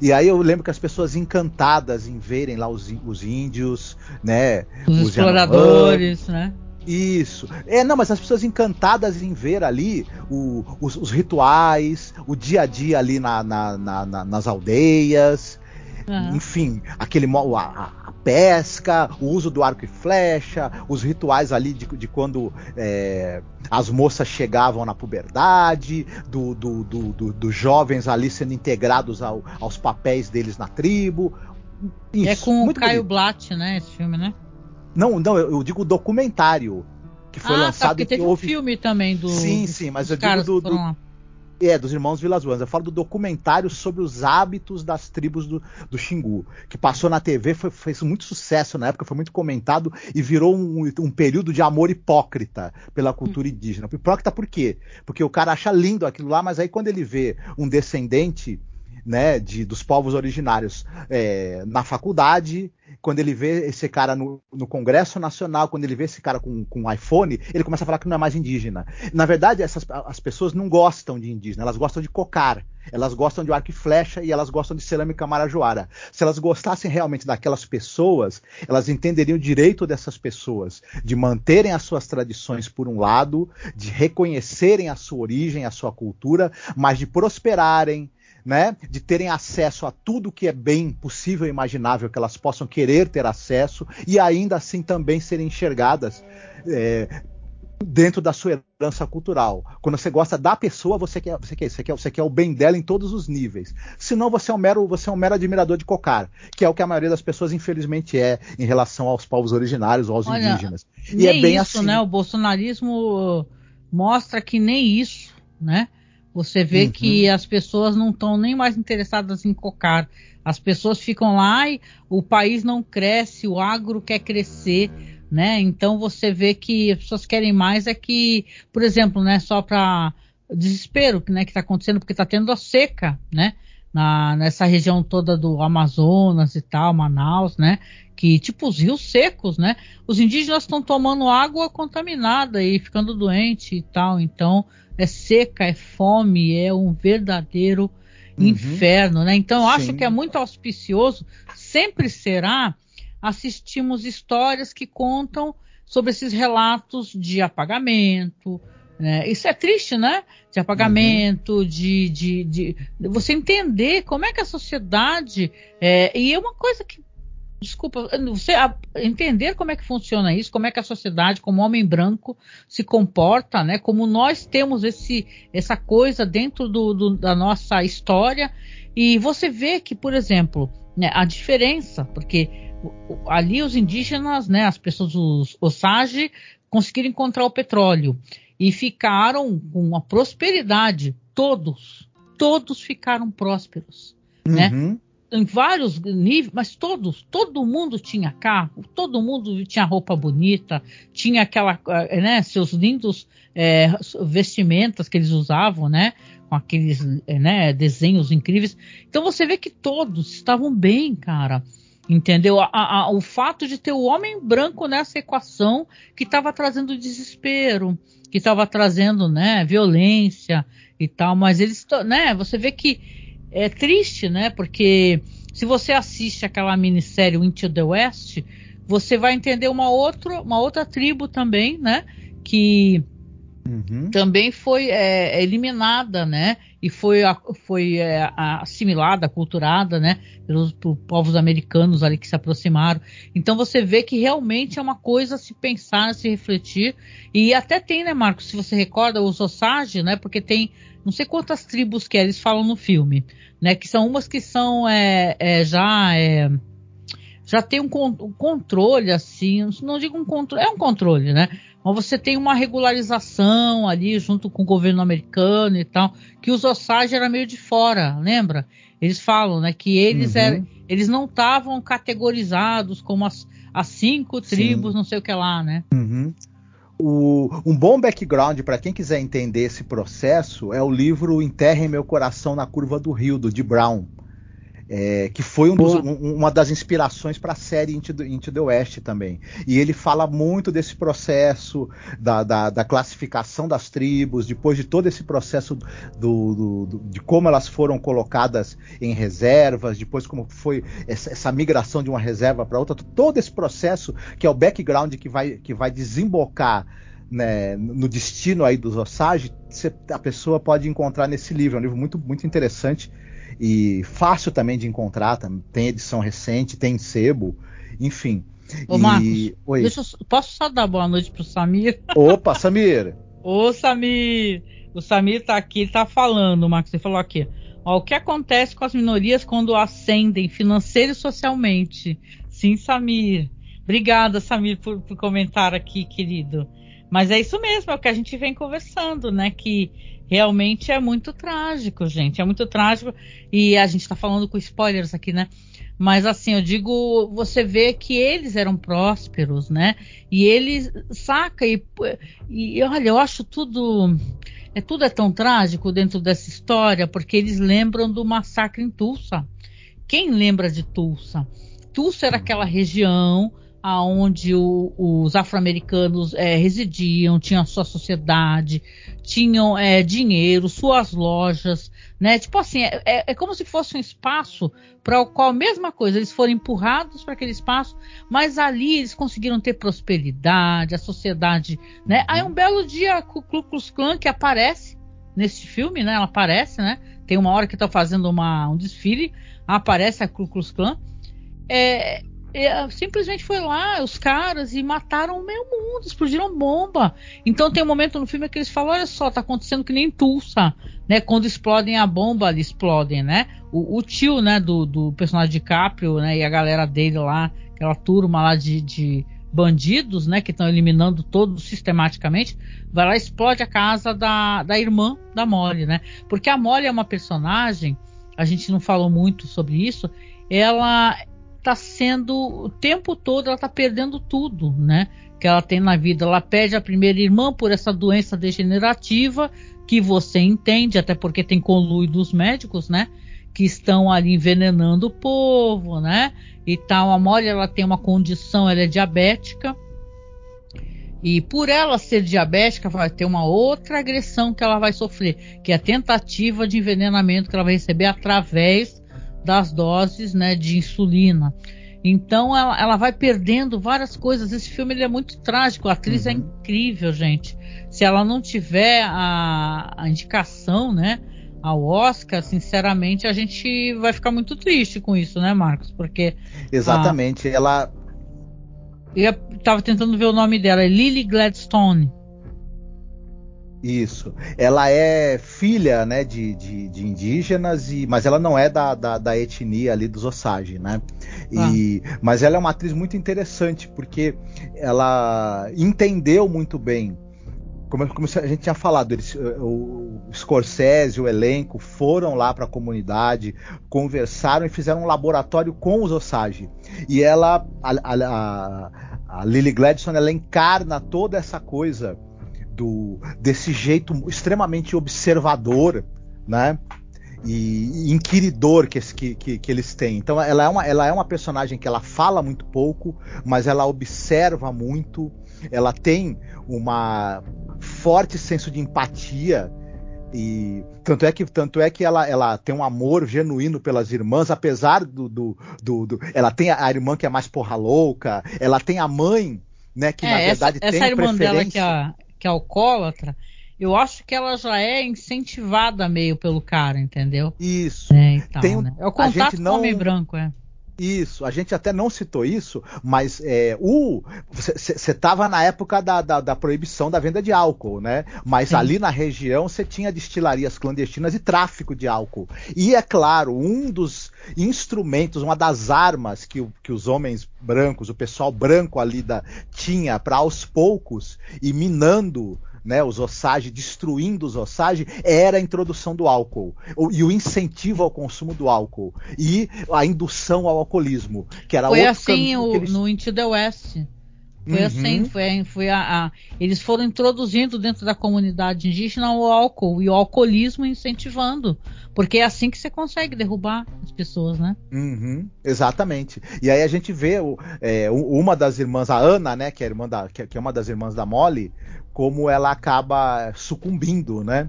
E aí eu lembro que as pessoas encantadas em verem lá os, os índios, né? Os, Os exploradores, né? Isso. É, não, mas as pessoas encantadas em ver ali o- os, os rituais, o dia a dia ali na- na- na- nas aldeias, Aham. enfim, aquele a, a- pesca, o uso do arco e flecha, os rituais ali de, de quando é, as moças chegavam na puberdade, do, do- do- do- dos jovens ali sendo integrados ao- aos papéis deles na tribo. é Isso, com o Caio bonito. Blatt, né? Esse filme, né? Não, não, eu, digo documentário que foi ah, tá, lançado porque e que teve um houve. filme também do. Sim, dos- sim, mas dos eu digo do- do-. É, dos irmãos Vilas Boas. Eu falo do documentário sobre os hábitos das tribos do, do Xingu, que passou na TV, foi, fez muito sucesso na época, foi muito comentado e virou um, um período de amor hipócrita pela cultura indígena. Hipócrita por quê? Porque o cara acha lindo aquilo lá, mas aí quando ele vê um descendente né, de, dos povos originários é, na faculdade, quando ele vê esse cara no, no Congresso Nacional, quando ele vê esse cara com, com um iPhone, ele começa a falar que não é mais indígena. Na verdade, essas, as pessoas não gostam de indígena, elas gostam de cocar, elas gostam de arco e flecha e elas gostam de cerâmica marajoara. Se elas gostassem realmente daquelas pessoas, elas entenderiam o direito dessas pessoas de manterem as suas tradições por um lado, de reconhecerem a sua origem, a sua cultura, mas de prosperarem, né, de terem acesso a tudo que é bem possível e imaginável que elas possam querer ter acesso e ainda assim também serem enxergadas é, dentro da sua herança cultural. Quando você gosta da pessoa, você quer, você quer, você quer, você quer o bem dela em todos os níveis. Senão você é um mero, você é um mero admirador de cocar, que é o que a maioria das pessoas infelizmente é em relação aos povos originários ou aos Olha, indígenas. E nem é bem isso, assim. né? O bolsonarismo mostra que nem isso, né? Você vê Uhum. que as pessoas não estão nem mais interessadas em cocar. As pessoas ficam lá e o país não cresce, o agro quer crescer, né? Então você vê que as pessoas querem mais é que, por exemplo, né, só para desespero, né, que está acontecendo porque está tendo a seca, né? na, nessa região toda do Amazonas e tal, Manaus, né? Que tipo os rios secos, né? Os indígenas estão tomando água contaminada e ficando doente e tal. Então é seca, é fome, é um verdadeiro uhum. inferno, né? Então eu acho que é muito auspicioso, sempre será assistimos histórias que contam sobre esses relatos de apagamento, né? Isso é triste, né? De apagamento, uhum. de, de, de, você entender como é que a sociedade. É, e é uma coisa que. Desculpa, você entender como é que funciona isso, como é que a sociedade, como homem branco, se comporta, né? Como nós temos esse, essa coisa dentro do, do, da nossa história. E você vê que, por exemplo, né, a diferença, porque ali os indígenas, né, as pessoas, os Osage, conseguiram encontrar o petróleo e ficaram com uma prosperidade. Todos, todos ficaram prósperos, né? uhum. né? Em vários níveis, mas todos, todo mundo tinha carro, todo mundo tinha roupa bonita, tinha aquela, eh, né, seus lindos é, vestimentas que eles usavam, né? Com aqueles eh, né, desenhos incríveis. Então você vê que todos estavam bem, cara. Entendeu? A, a, o fato de ter o homem branco nessa equação que estava trazendo desespero, que estava trazendo, né, violência e tal, mas eles, né, você vê que é triste, né, porque se você assiste aquela minissérie Into the West, você vai entender uma outra, uma outra tribo também, né, que uhum. também foi é, eliminada, né, e foi, foi é, assimilada, aculturada, né, pelos, pelos, povos americanos ali que se aproximaram. Então você vê que realmente é uma coisa a se pensar, a se refletir. E até tem, né, Marcos, se você recorda, os Osage, né, porque tem não sei quantas tribos que é, eles falam no filme, né, que são umas que são é, é, já é, já tem um, um, controle assim, não digo um controle, é um controle, né? Mas você tem uma regularização ali junto com o governo americano e tal, que os Osage era meio de fora, lembra? Eles falam, né, que eles uhum. eram, eles não estavam categorizados como as, as cinco tribos, Sim. não sei o que lá, né? Uhum. O, um bom background para quem quiser entender esse processo é o livro Enterre Meu Coração na Curva do Rio, do D. Brown é, que foi um dos, um, uma das inspirações para a série Into the, Into the West também. E ele fala muito desse processo da, da, da classificação das tribos, depois de todo esse processo do, do, do, de como elas foram colocadas em reservas, depois como foi essa, essa migração de uma reserva para outra, todo esse processo que é o background que vai, que vai desembocar né, no destino aí dos Osage, a pessoa pode encontrar nesse livro. É um livro muito, muito interessante e fácil também de encontrar. Tem edição recente, tem sebo, enfim. Ô, e... Marcos, eu, posso só dar boa noite pro Samir? Opa, Samir! Ô, Samir! O Samir tá aqui, tá falando, Marcos, ele falou aqui. Ó, o que acontece com as minorias quando ascendem financeira e socialmente? Sim, Samir. Obrigada, Samir, por, por comentar aqui, querido. Mas é isso mesmo, é o que a gente vem conversando, né? Que realmente é muito trágico, gente. É muito trágico. E a gente está falando com spoilers aqui, né? Mas assim, eu digo, você vê que eles eram prósperos, né? E eles saca e, e olha, eu acho tudo é tudo é tão trágico dentro dessa história porque eles lembram do massacre em Tulsa. Quem lembra de Tulsa? Tulsa era aquela região aonde o, os afro-americanos é, residiam, tinham sua sociedade, tinham é, dinheiro, suas lojas, né? Tipo assim, é, é, é como se fosse um espaço para o qual a mesma coisa, eles foram empurrados para aquele espaço, mas ali eles conseguiram ter prosperidade, a sociedade, né? Aí um belo dia o Ku Klux Klan que aparece nesse filme, né? Ela aparece, né? Tem uma hora que está fazendo uma, um desfile, aparece a Ku Klux Klan. É, simplesmente foi lá, os caras, e mataram o meio mundo, explodiram bomba. Então tem um momento no filme que eles falam: olha só, tá acontecendo que nem Tulsa, né? Quando explodem a bomba, eles explodem, né? O, o tio, né, do, do personagem de Caprio, né, e a galera dele lá, aquela turma lá de, de bandidos, né, que estão eliminando todos sistematicamente, vai lá e explode a casa da, da irmã da Molly, né? Porque a Molly é uma personagem, a gente não falou muito sobre isso, ela está sendo o tempo todo ela está perdendo tudo, né? Que ela tem na vida. Ela perde a primeira irmã por essa doença degenerativa que você entende, até porque tem conluio dos médicos, né? que estão ali envenenando o povo, né? E tal. A Molly ela tem uma condição, ela é diabética. E por ela ser diabética, vai ter uma outra agressão que ela vai sofrer, que é a tentativa de envenenamento que ela vai receber através das doses né, de insulina. Então ela, ela, vai perdendo várias coisas. Esse filme ele é muito trágico. A atriz é uhum. é incrível, gente. Se ela não tiver a, a, indicação, né, ao Oscar, sinceramente, a gente vai ficar muito triste com isso, né, Marcos? Porque exatamente. A, ela eu estava tentando ver o nome dela, é Lily Gladstone. Isso. Ela é filha, né, de, de, de, indígenas, e, mas ela não é da, da, da etnia ali dos Osage, né? E, ah. Mas ela é uma atriz muito interessante, porque ela entendeu muito bem como, como, a gente tinha falado, eles, o Scorsese, o elenco foram lá para a comunidade, conversaram e fizeram um laboratório com os Osage. E ela, a, a, a Lily Gladstone, ela encarna toda essa coisa do desse jeito extremamente observador, né? E, inquiridor que, que, que, eles têm. Então ela é, uma, ela é uma personagem que ela fala muito pouco, mas ela observa muito, ela tem uma forte senso de empatia e tanto é que tanto é que ela, ela tem um amor genuíno pelas irmãs, apesar do, do, do, do ela tem a, irmã que é mais porra louca, ela tem a mãe, né, que é, na verdade essa, tem essa irmã dela que é, que é alcoólatra, eu acho que ela já é incentivada meio pelo cara, entendeu? Isso. É, então, tem né? É o contato com o homem branco, é. Isso, a gente até não citou isso, mas é, o você estava na época da, da, da, proibição da venda de álcool, né? Mas Sim. ali na região você tinha destilarias clandestinas e tráfico de álcool. E é claro, um dos instrumentos, uma das armas que, que os homens brancos, o pessoal branco ali da, tinha para aos poucos ir minando né, os Osage, destruindo os Osage, era a introdução do álcool e o incentivo ao consumo do álcool e a indução ao alcoolismo, que era Foi assim o, eles... no Into the West. Foi uhum. assim, foi, foi a, a, eles foram introduzindo dentro da comunidade indígena o álcool e o alcoolismo incentivando, porque é assim que você consegue derrubar as pessoas, né? Uhum, exatamente. E aí a gente vê o, é, uma das irmãs, a Ana, né, que é, irmã da, que é uma das irmãs da Molly, como ela acaba sucumbindo, né?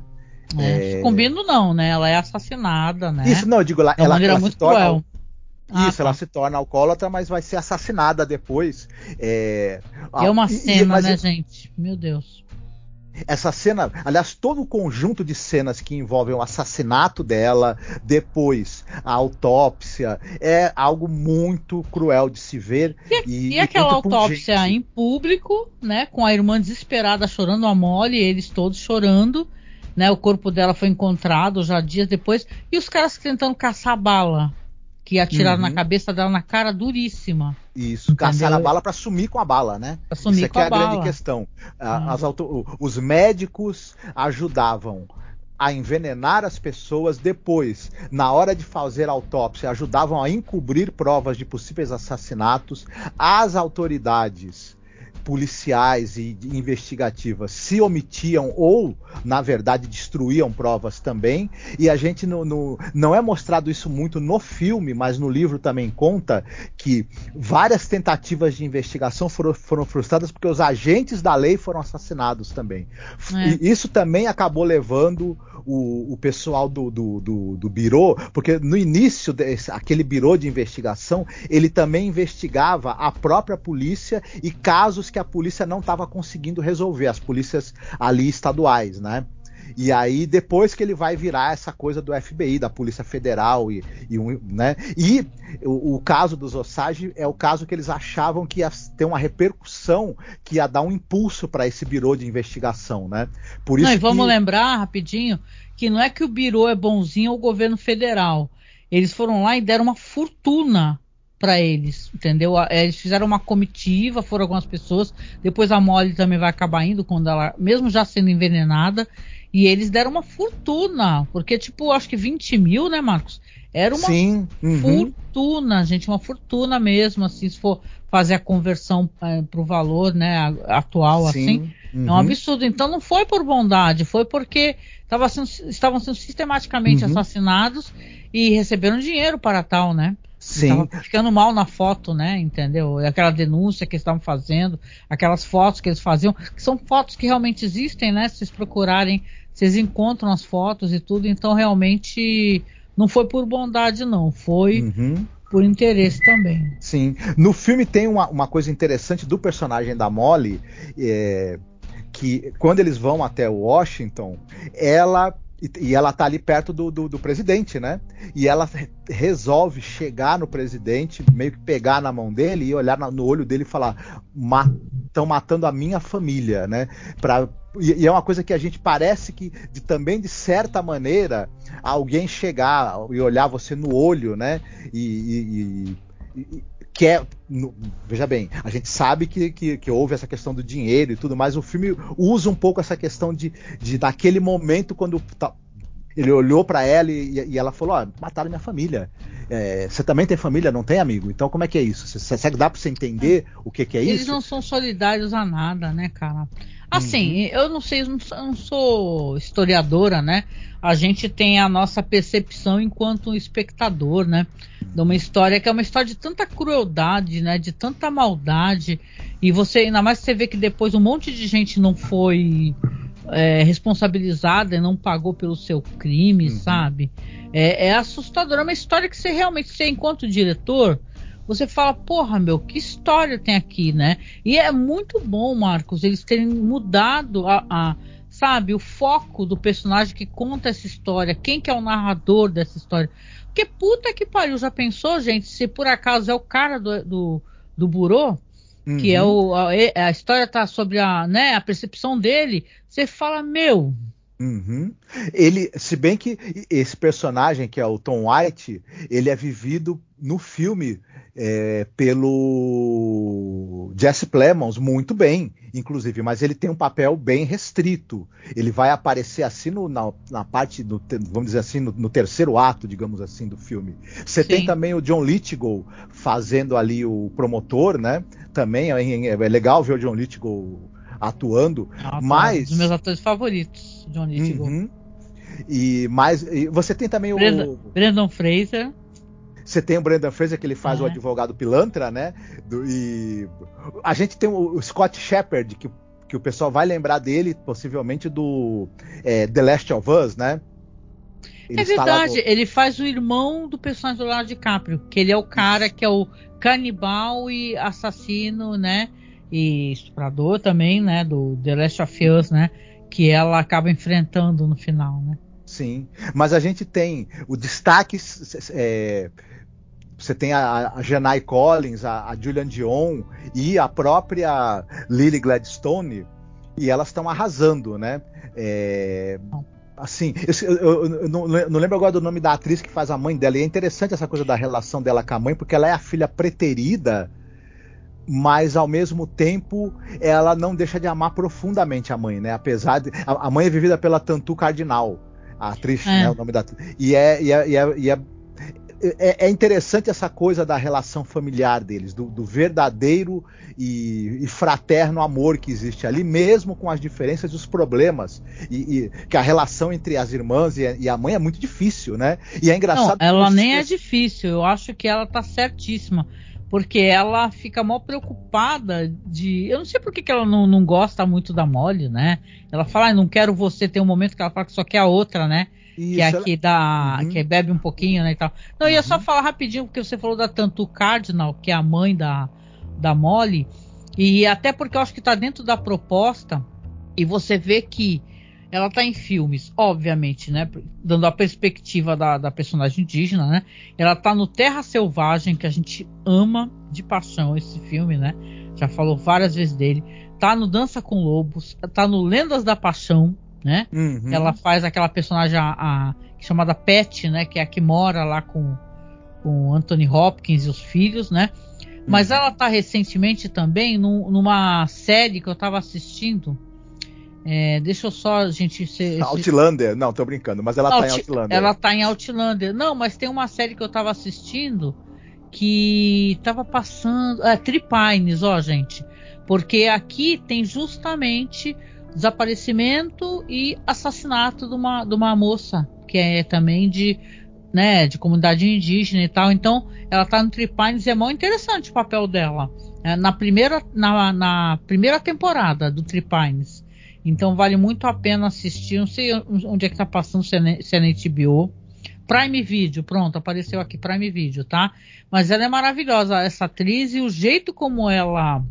É, é... Sucumbindo não, né? Ela é assassinada, né? Isso, não, eu digo, ela, é ela, ela se torna. Cruel. Ah, Isso, tá. ela se torna alcoólatra, mas vai ser assassinada depois. É, é uma cena, e, né, gente? Meu Deus. Essa cena, aliás, todo o conjunto de cenas que envolvem o assassinato dela, depois a autópsia, é algo muito cruel de se ver. E, e, e aquela autópsia pungente. em público, né, com a irmã desesperada chorando a mole, eles todos chorando, né, o corpo dela foi encontrado já dias depois, e os caras tentando caçar bala que atiraram uhum. na cabeça dela na cara duríssima. Isso, caçaram a bala para sumir com a bala, né? Pra sumir Isso aqui é a, a grande questão. Uhum. Auto... Os médicos ajudavam a envenenar as pessoas depois, na hora de fazer autópsia, ajudavam a encobrir provas de possíveis assassinatos. As autoridades policiais e investigativas se omitiam ou, na verdade, destruíam provas também. E a gente no, no, não é mostrado isso muito no filme, mas no livro também conta que várias tentativas de investigação foram, foram frustradas porque os agentes da lei foram assassinados também. É. Isso também acabou levando o, o pessoal do, do, do, do birô, porque no início desse, aquele birô de investigação, ele também investigava a própria polícia e casos que a polícia não estava conseguindo resolver, as polícias ali estaduais, né? E aí, depois que ele vai virar essa coisa do FBI, da Polícia Federal, e, e, né? e o, o, caso dos Osage é o caso que eles achavam que ia ter uma repercussão, que ia dar um impulso para esse birô de investigação, né? Por isso não, e vamos que... lembrar rapidinho que não é que o birô é bonzinho ao governo federal. Eles foram lá e deram uma fortuna para eles, entendeu? Eles fizeram uma comitiva, foram algumas pessoas. Depois a Molly também vai acabar indo quando ela, mesmo já sendo envenenada. E eles deram uma fortuna, porque, tipo, acho que 20 mil, né, Marcos? Era uma Sim. uhum. fortuna, gente, uma fortuna mesmo, assim, se for fazer a conversão é, para o valor, né, atual, Sim, assim. É um uhum. absurdo. Então não foi por bondade, foi porque sendo- estavam sendo sistematicamente Uhum. assassinados e receberam dinheiro para tal, né? Sim. Ficando mal na foto, né? Entendeu? Aquela denúncia que eles estavam fazendo, aquelas fotos que eles faziam, que são fotos que realmente existem, né? Se vocês procurarem, vocês encontram as fotos e tudo. Então realmente não foi por bondade, não. Foi Uhum. por interesse também. Sim. No filme tem uma, uma coisa interessante do personagem da Molly, é, que quando eles vão até Washington, ela. E e ela tá ali perto do, do, do presidente, né? E ela re- resolve chegar no presidente, meio que pegar na mão dele e olhar na- no olho dele e falar: estão matando a minha família, né? Pra, e, e é uma coisa que a gente parece que de- também, de certa maneira, alguém chegar e olhar você no olho, né? E, e- e- e- que é, no- veja bem, a gente sabe que, que, que houve essa questão do dinheiro e tudo, mas o filme usa um pouco essa questão de, de naquele momento quando tá- ele olhou pra ela e, e ela falou: Ó, mataram minha família. É, você também tem família, não tem amigo? Então como é que é isso? Você, você dá pra você entender o que, que é Eles isso? não são solidários a nada, né, cara? Assim, Uhum. eu não sei, eu não sou, eu não sou historiadora, né? A gente tem a nossa percepção enquanto espectador, né? De uma história que é uma história de tanta crueldade, né? De tanta maldade. E você, ainda mais você vê que depois um monte de gente não foi é, responsabilizada e não pagou pelo seu crime, Uhum. sabe? É, é assustador. É uma história que você realmente, você enquanto diretor, você fala, porra, meu, que história tem aqui, né? E é muito bom, Marcos, eles terem mudado a, a- sabe, o foco do personagem que conta essa história, quem que é o narrador dessa história. Porque puta que pariu, já pensou, gente, se por acaso é o cara do, do, do burô, que é Uhum. o, a, a história tá sobre a, né, a percepção dele, você fala, meu, Uhum. Ele, se bem que esse personagem que é o Tom White, ele é vivido no filme é, pelo Jesse Plemons muito bem, inclusive, mas ele tem um papel bem restrito. Ele vai aparecer assim no- na, na parte, do, vamos dizer assim, no, no terceiro ato, digamos assim, do filme. Você tem Sim. também o John Lithgow fazendo ali o promotor, né? Também é, é- é legal ver o John Lithgow atuando. é um Mas- dos meus atores favoritos, John Lithgow. Uhum. E mais, e você tem também Brandon, o Brandon Fraser. você tem o Brendan Fraser que ele faz É. o advogado pilantra, né? Do- e a gente tem o, Scott Shepard que, que o pessoal vai lembrar dele possivelmente do é, The Last of Us, né? Ele é verdade, no- ele faz o irmão do personagem do Leonardo DiCaprio, que ele é o cara que é o canibal e assassino, né? E estuprador também, né? Do The Last of Us, né? Que ela acaba enfrentando no final, né? Sim, mas a gente tem o destaque. é, você tem a, a Janai Collins, a, a Julian Dion e a própria Lily Gladstone, e elas estão arrasando, né? É, assim, eu, eu- eu não, não lembro agora do nome da atriz que faz a mãe dela, e é interessante essa coisa da relação dela com a mãe, porque ela é a filha preterida. Mas ao mesmo tempo ela não deixa de amar profundamente a mãe, né? Apesar de. A, mãe é vivida pela Tantu Cardinal, a atriz, É. né? O nome da e é, e é, e é, e é, é- é interessante essa coisa da relação familiar deles, do, do verdadeiro e, e fraterno amor que existe ali, mesmo com as diferenças e os problemas. E, e que a relação entre as irmãs e a, e a mãe é muito difícil, né? E é Não, engraçado. que ela você- nem é difícil, eu acho que ela tá certíssima. Porque ela fica mal preocupada de. Eu não sei por que, que ela não, não gosta muito da Molly, né? Ela fala, ah, não quero você. Tem um momento que ela fala que só quer a outra, né? Isso, que é ela- a que dá. Uhum. que bebe um pouquinho, né? E tal. Não, eu ia só Uhum. falar rapidinho, porque você falou da Tantu Cardinal, que é a mãe da, da Molly. E até porque eu acho que tá dentro da proposta. E você vê que ela tá em filmes, obviamente, né? Dando a perspectiva da, da personagem indígena, né? Ela tá no Terra Selvagem, que a gente ama de paixão esse filme, né? Já falou várias vezes dele. Tá no Dança com Lobos, tá no Lendas da Paixão, né? Uhum. Ela faz aquela personagem a, a- chamada Pet, né? Que é a que mora lá com, com Anthony Hopkins e os filhos, né? Mas Uhum. ela tá recentemente também num- numa série que eu tava assistindo É, deixa eu só, gente. Se, Outlander? Não, tô brincando, mas ela Out, tá em Outlander. Ela tá em Outlander. Não, mas tem uma série que eu tava assistindo que tava passando. É, Tripines, ó, gente. Porque aqui tem justamente desaparecimento e assassinato de uma, de uma moça, que é também de, né, de comunidade indígena e tal. Então, ela tá no Tripines e é muito interessante o papel dela. É, na, primeira, na, na primeira temporada do Tripines. Então vale muito a pena assistir. Não sei onde é que tá passando, se é é na HBO. Prime Video, pronto, apareceu aqui Prime Video, tá? Mas ela é maravilhosa, essa atriz, e o jeito como ela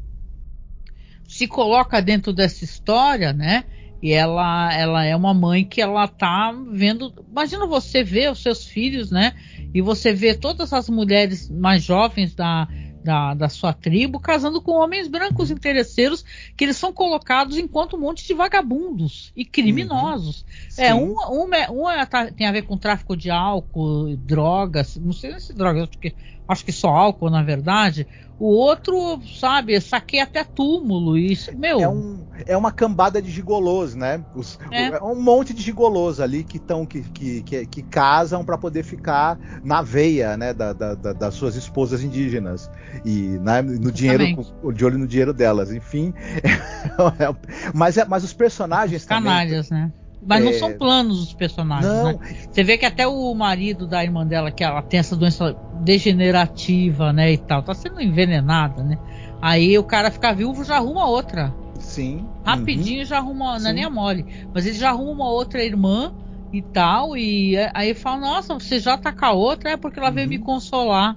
se coloca dentro dessa história, né? E ela, ela é uma mãe que ela tá vendo. Imagina você ver os seus filhos, né? E você vê todas as mulheres mais jovens da, da, da sua tribo, casando com homens brancos interesseiros, que eles são colocados enquanto um monte de vagabundos e criminosos. Uhum. É, um, um, é, é, tá, tem a ver com tráfico de álcool, drogas, não sei se drogas, acho que, acho que só álcool, na verdade. O outro, sabe, saquei até túmulo. Isso, meu. É, um, é uma cambada de gigolos, né? Os, é. é. um monte de gigolos ali que estão que, que, que, que, casam para poder ficar na veia, né, da, da, da, das suas esposas indígenas e né, no dinheiro, de olho no dinheiro delas. Enfim, é, mas, é, mas os personagens Canalhas, também. né? Mas é... não são planos os personagens, não. né? Você vê que até o marido da irmã dela, que ela tem essa doença degenerativa, né, e tal, tá sendo envenenada, né? Aí o cara fica viúvo já arruma outra. Sim. Rapidinho uhum. já arruma, não é nem a mole, mas ele já arruma uma outra irmã e tal, e aí fala, nossa, você já tá com a outra, é porque ela uhum. veio me consolar,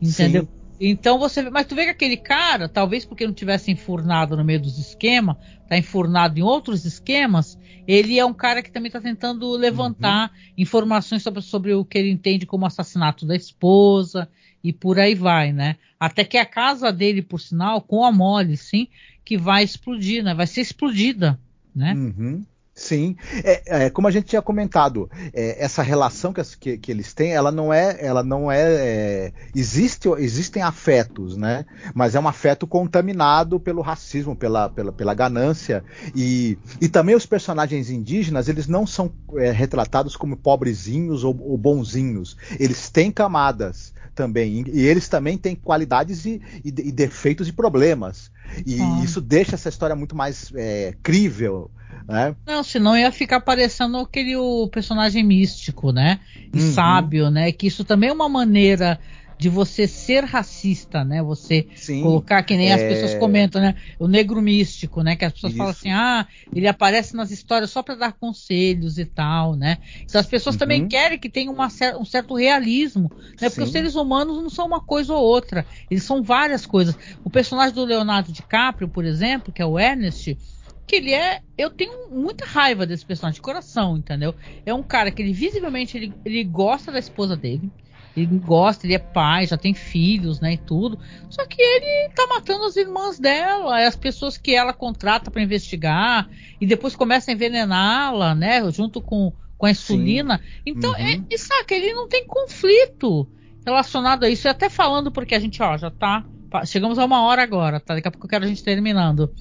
entendeu? Sim. Então você mas tu vê que aquele cara, talvez porque não tivesse enfurnado no meio dos esquemas, tá enfurnado em outros esquemas, ele é um cara que também está tentando levantar uhum. informações sobre, sobre, o que ele entende como assassinato da esposa e por aí vai, né? Até que a casa dele, por sinal, com a Molly, sim, que vai explodir, né? Vai ser explodida, né? Uhum. Sim, é, é, como a gente tinha comentado, é, essa relação que, que, que, eles têm, ela não é, ela não é, é, existe, existem afetos, né? Mas é um afeto contaminado pelo racismo, pela, pela, pela ganância. E, e também os personagens indígenas, eles não são é, retratados como pobrezinhos ou, ou bonzinhos, eles têm camadas também. E eles também têm qualidades e, e, e defeitos e problemas. E ah. isso deixa essa história muito mais é, crível né? Não, senão ia ficar parecendo aquele o personagem místico, né? E uhum. sábio, né? Que isso também é uma maneira de você ser racista, né? Você Sim, colocar que nem é... as pessoas comentam, né? O negro místico, né? Que as pessoas Isso. falam assim, ah, ele aparece nas histórias só para dar conselhos e tal, né? Então as pessoas uhum. também querem que tenha uma, um certo realismo, né? Porque Sim. os seres humanos não são uma coisa ou outra, eles são várias coisas. O personagem do Leonardo DiCaprio, por exemplo, que é o Ernest, que ele é. Eu tenho muita raiva desse personagem de coração, entendeu? É um cara que ele visivelmente ele, ele gosta da esposa dele. Ele gosta, ele é pai, já tem filhos, né, e tudo. Só que ele tá matando as irmãs dela, as pessoas que ela contrata para investigar, e depois começa a envenená-la, né, junto com, com a insulina. Sim. Então, uhum. é, e saca, ele não tem conflito relacionado a isso. E até falando porque a gente, ó, já tá. Chegamos a uma hora agora, tá? Daqui a pouco eu quero a gente terminando.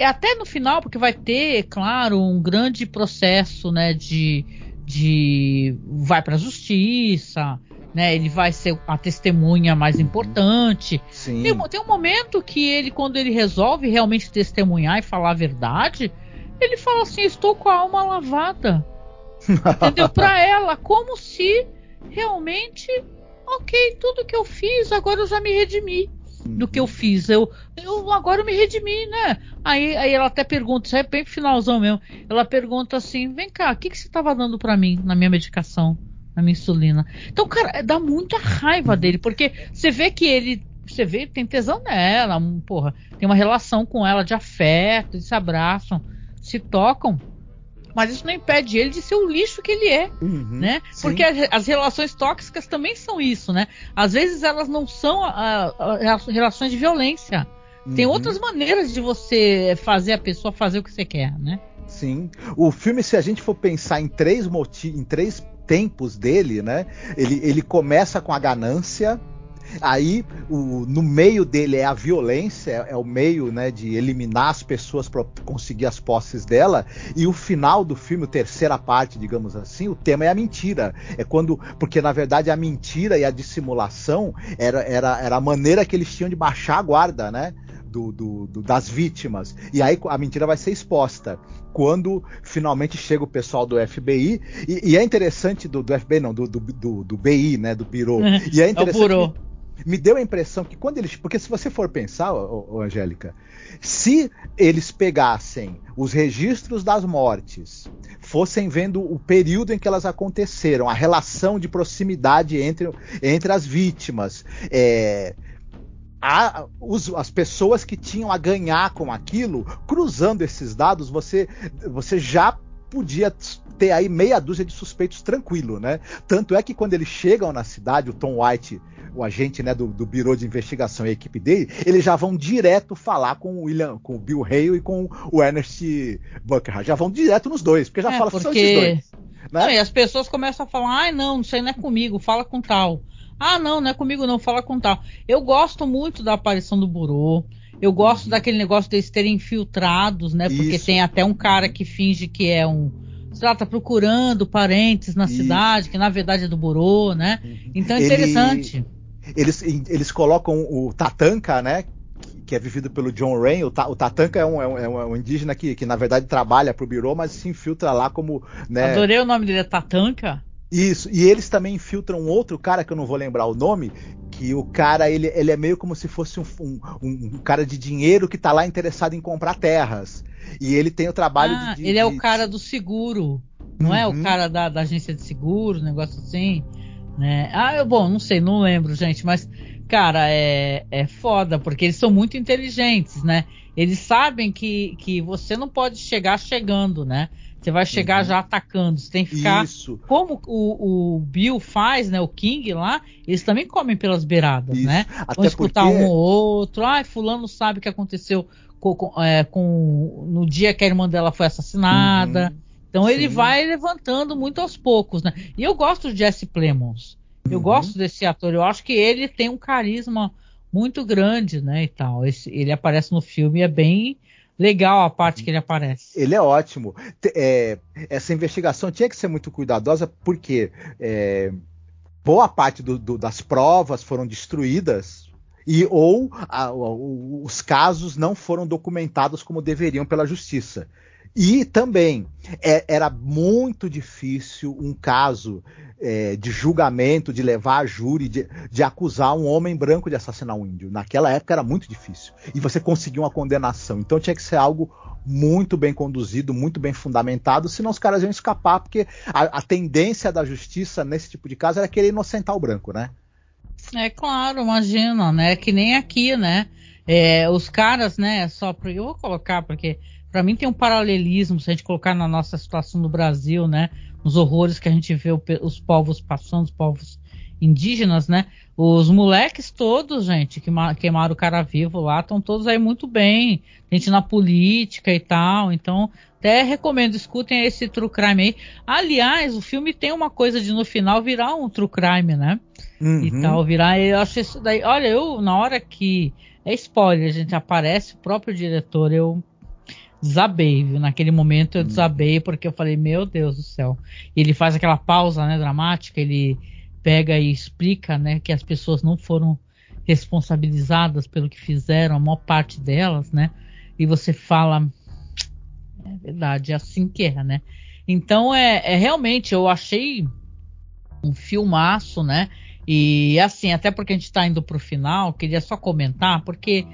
Até no final, porque vai ter, claro, um grande processo, né, de, de vai para a justiça, né? Ele vai ser a testemunha mais importante. Sim. Tem, tem, um momento que ele, quando ele resolve realmente testemunhar e falar a verdade, ele fala assim: estou com a alma lavada, entendeu? Para ela, como se realmente, ok, tudo que eu fiz, agora eu já me redimi do que eu fiz. Eu, eu agora eu me redimi, né? Aí, aí ela até pergunta, isso é bem finalzão mesmo. Ela pergunta assim: vem cá, o que, que você estava dando para mim na minha medicação, na minha insulina? Então, cara, dá muita raiva dele, porque você vê que ele. Você vê, tem tesão nela, porra, tem uma relação com ela de afeto, eles se abraçam, se tocam mas isso não impede ele de ser o lixo que ele é, uhum, né? Porque as, as, relações tóxicas também são isso, né? Às vezes elas não são a, a, relações de violência. Uhum. Tem outras maneiras de você fazer a pessoa fazer o que você quer, né? Sim. O filme, se a gente for pensar em três motivos, em três tempos dele, né? Ele, ele começa com a ganância, Aí, o, no meio dele é a violência, é, é o meio né, de eliminar as pessoas para conseguir as posses dela. E o final do filme, a terceira parte, digamos assim, o tema é a mentira. É quando. Porque na verdade a mentira e a dissimulação era, era, era a maneira que eles tinham de baixar a guarda, né? Do, do, do, das vítimas. E aí a mentira vai ser exposta quando finalmente chega o pessoal do FBI. E, e é interessante do, do FBI, não, do, do, do, BI, né? Do Biro. E é interessante. É me deu a impressão que quando eles. Porque se você for pensar, ô, ô, Angélica, se eles pegassem os registros das mortes, fossem vendo o período em que elas aconteceram, a relação de proximidade entre, entre as vítimas, é, a, os, as pessoas que tinham a ganhar com aquilo, cruzando esses dados, você, você já podia ter aí meia dúzia de suspeitos tranquilo, né? Tanto é que quando eles chegam na cidade, o Tom White, o agente né, do, do Biro de Investigação e a equipe dele, eles já vão direto falar com o William, com o Bill Hale e com o Ernest Buckhart. Já vão direto nos dois, porque já é, fala porque... que são esses dois. Né? Não, e as pessoas começam a falar, ai não, isso aí não é comigo, fala com tal. Ah, não, não é comigo não, fala com tal. Eu gosto muito da aparição do Burô. Eu gosto daquele negócio deles terem infiltrados, né? Porque Isso. tem até um cara que finge que é um. Sei lá, tá procurando parentes na Isso. cidade, que na verdade é do Burô, né? Uhum. Então é interessante. Ele, eles, eles colocam o Tatanka, né? que é vivido pelo John Rain. O, Ta, o Tatanka é um, é, um, é um, indígena que, que, na verdade, trabalha para o Biro, mas se infiltra lá como. Né... Adorei o nome dele, é Tatanka. Isso, e eles também infiltram outro cara que eu não vou lembrar o nome, que o cara ele, ele é meio como se fosse um, um, um cara de dinheiro que tá lá interessado em comprar terras. E ele tem o trabalho ah, de, de, Ele é o cara do seguro, não uhum. é o uhum. cara da, da, agência de seguro, negócio assim. Né? Ah, eu, bom, não sei, não lembro, gente, mas, cara, é, é foda, porque eles são muito inteligentes, né? Eles sabem que, que você não pode chegar chegando, né? Você vai chegar uhum. já atacando. Você tem que ficar. Isso. Como o, o, Bill faz, né? O King lá, eles também comem pelas beiradas, Isso. né? Até Vão escutar porque... um ou outro. Ah, fulano sabe o que aconteceu com, com, é, com, no dia que a irmã dela foi assassinada. Uhum. Então Sim. ele vai levantando muito aos poucos, né? E eu gosto de Jesse Plemons. Eu uhum. gosto desse ator. Eu acho que ele tem um carisma muito grande, né? E tal. Esse, ele aparece no filme e é bem legal a parte que ele aparece. Ele é ótimo. É, essa investigação tinha que ser muito cuidadosa porque é, boa parte do, do, das provas foram destruídas e ou a, os casos não foram documentados como deveriam pela justiça. E também é, era muito difícil um caso é, de julgamento, de levar a júri, de, de, acusar um homem branco de assassinar um índio. Naquela época era muito difícil. E você conseguiu uma condenação. Então tinha que ser algo muito bem conduzido, muito bem fundamentado, senão os caras iam escapar, porque a, a tendência da justiça nesse tipo de caso era querer inocentar o branco, né? É claro, imagina, né? Que nem aqui, né? É, os caras, né? Só eu vou colocar porque para mim tem um paralelismo se a gente colocar na nossa situação no Brasil, né? Os horrores que a gente vê os povos passando, os povos indígenas, né? Os moleques todos, gente, que queimaram o cara vivo lá, estão todos aí muito bem. Gente na política e tal. Então, até recomendo, escutem esse True Crime aí. Aliás, o filme tem uma coisa de no final virar um True Crime, né? Uhum. E tal, virar. Eu acho isso daí. Olha, eu, na hora que. É spoiler, a gente aparece, o próprio diretor, eu desabei, viu? Naquele momento eu uhum. desabei porque eu falei, meu Deus do céu. E ele faz aquela pausa, né, dramática, ele pega e explica, né, que as pessoas não foram responsabilizadas pelo que fizeram, a maior parte delas, né? E você fala, é verdade, é assim que é, né? Então é, é realmente, eu achei um filmaço, né? E assim, até porque a gente está indo para o final, queria só comentar, porque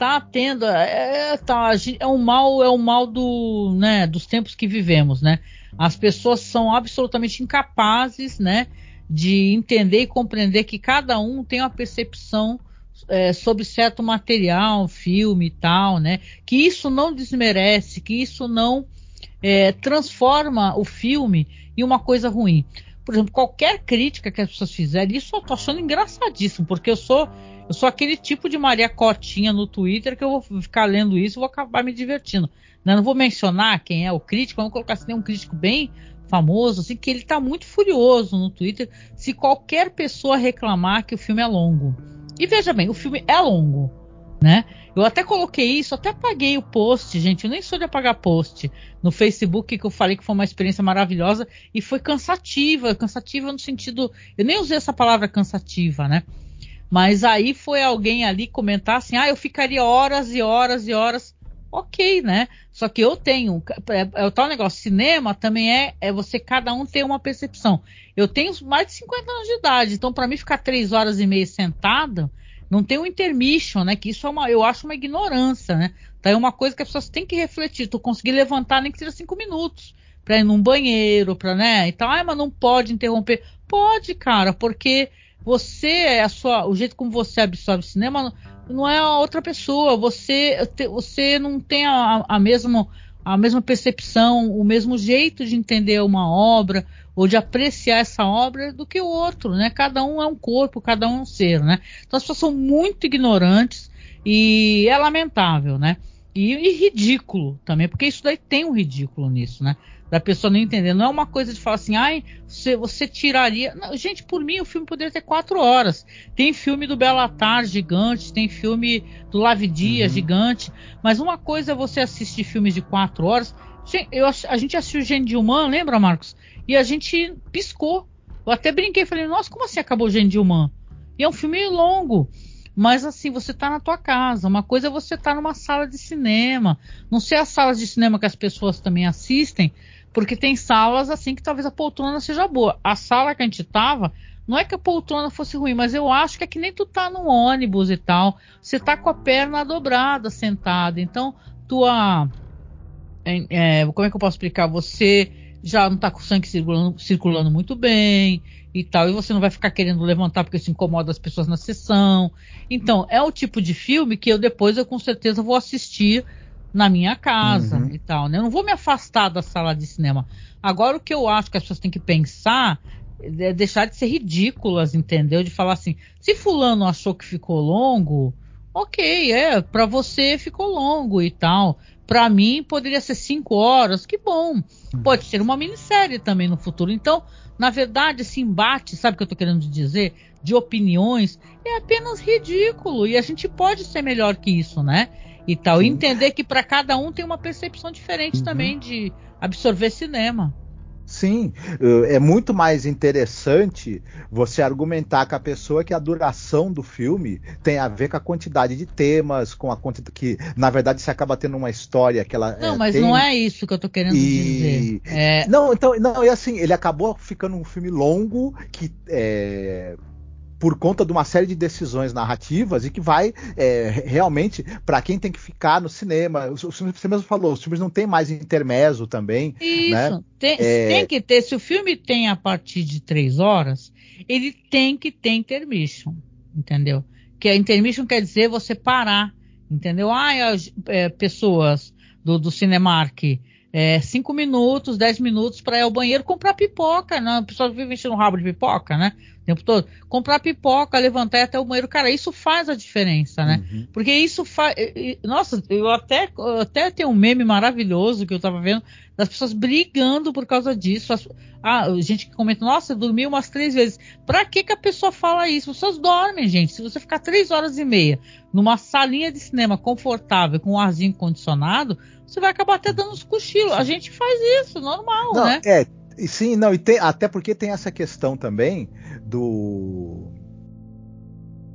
tá tendo é, é, tá, é um mal é um mal do né dos tempos que vivemos né? As pessoas são absolutamente incapazes né de entender e compreender que cada um tem uma percepção é, sobre certo material filme e tal né? Que isso não desmerece que isso não é, transforma o filme em uma coisa ruim. Por exemplo qualquer crítica que as pessoas fizerem isso eu tô achando engraçadíssimo porque eu sou eu sou aquele tipo de Maria Cotinha no Twitter que eu vou ficar lendo isso e vou acabar me divertindo. Eu não vou mencionar quem é o crítico, vamos colocar assim, um crítico bem famoso, assim, que ele está muito furioso no Twitter se qualquer pessoa reclamar que o filme é longo. E veja bem, o filme é longo, né? Eu até coloquei isso, até apaguei o post, gente. Eu nem sou de apagar post no Facebook que eu falei que foi uma experiência maravilhosa e foi cansativa, cansativa no sentido, eu nem usei essa palavra cansativa, né? Mas aí foi alguém ali comentar assim: "Ah, eu ficaria horas e horas e horas ok, né? Só que eu tenho, é, é, o tal negócio, cinema também é, é você, cada um tem uma percepção. Eu tenho mais de 50 anos de idade, então para mim ficar três horas e meia sentada, não tem um intermission, né? Que isso é uma, eu acho uma ignorância, né? Então é uma coisa que as pessoas têm que refletir. Tu conseguir levantar nem que seja cinco minutos para ir num banheiro, para né? Então, ah, mas não pode interromper. Pode, cara, porque você é a sua, o jeito como você absorve cinema não é a outra pessoa. Você, você não tem a, a, mesma, a mesma percepção, o mesmo jeito de entender uma obra ou de apreciar essa obra do que o outro, né? Cada um é um corpo, cada um é um ser, né? Então as pessoas são muito ignorantes e é lamentável, né? E, e ridículo também, porque isso daí tem um ridículo nisso, né? Da pessoa não entender. Não é uma coisa de falar assim, ai, você, você tiraria. Não, gente, por mim o filme poderia ter quatro horas. Tem filme do Belatar gigante, tem filme do Lave Dia uhum. gigante. Mas uma coisa é você assistir filmes de quatro horas. Gente, eu, a gente assistiu Gênio de Human, lembra, Marcos? E a gente piscou. Eu até brinquei, falei, nossa, como assim acabou o Gênio de Human? E é um filme longo. Mas assim, você tá na tua casa. Uma coisa é você estar tá numa sala de cinema. Não sei as salas de cinema que as pessoas também assistem, porque tem salas assim que talvez a poltrona seja boa. A sala que a gente tava, não é que a poltrona fosse ruim, mas eu acho que é que nem tu tá no ônibus e tal. Você tá com a perna dobrada, sentada. Então, tua. É, como é que eu posso explicar? Você já não tá com o sangue circulando, circulando muito bem e tal, e você não vai ficar querendo levantar porque isso incomoda as pessoas na sessão. Então, é o tipo de filme que eu depois eu com certeza vou assistir na minha casa uhum. e tal, né? Eu não vou me afastar da sala de cinema. Agora o que eu acho que as pessoas têm que pensar é deixar de ser ridículas, entendeu? De falar assim, se fulano achou que ficou longo, ok, é, para você ficou longo e tal. Para mim poderia ser cinco horas, que bom. Uhum. Pode ser uma minissérie também no futuro. Então, na verdade, esse embate, sabe o que eu tô querendo dizer? De opiniões, é apenas ridículo. E a gente pode ser melhor que isso, né? E tal. Sim. E entender que para cada um tem uma percepção diferente uhum. também de absorver cinema. Sim, é muito mais interessante você argumentar com a pessoa que a duração do filme tem a ver com a quantidade de temas, com a quantidade que, na verdade, você acaba tendo uma história que ela. Não, é, mas tem... não é isso que eu tô querendo e... dizer. É... Não, então, não, e assim, ele acabou ficando um filme longo que. É por conta de uma série de decisões narrativas e que vai é, realmente para quem tem que ficar no cinema. Você mesmo falou, os filmes não tem mais intermezzo também. Isso, né? tem, é... tem, que ter. Se o filme tem a partir de três horas, ele tem que ter intermission, entendeu? Que a intermission quer dizer você parar, entendeu? Ah, as, é, pessoas do, do Cinemark é, cinco minutos, dez minutos para ir ao banheiro comprar pipoca, né? O pessoal vive enchendo um rabo de pipoca, né? tempo todo. Comprar pipoca, levantar e até o banheiro. Cara, isso faz a diferença, né? Uhum. Porque isso faz. Nossa, eu até, eu até tenho um meme maravilhoso que eu tava vendo das pessoas brigando por causa disso. As, ah, gente que comenta, nossa, dormi umas três vezes. Pra que, que a pessoa fala isso? As pessoas dormem, gente. Se você ficar três horas e meia numa salinha de cinema confortável, com um arzinho condicionado, você vai acabar até dando uns cochilos. A gente faz isso, normal, Não, né? É, sim, não, e tem, até porque tem essa questão também do.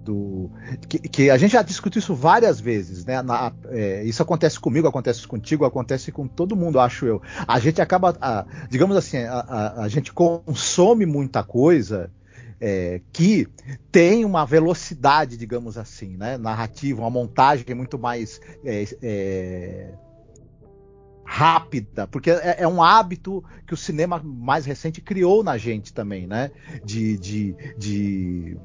Do, que, que, a gente já discutiu isso várias vezes, né? Na, é, isso acontece comigo, acontece contigo, acontece com todo mundo, acho eu. A gente acaba, a, digamos assim, a, a, a, gente consome muita coisa é, que tem uma velocidade, digamos assim, né? Narrativa, uma montagem muito mais é, é rápida, porque é, é, um hábito que o cinema mais recente criou na gente também, né? De. de, de...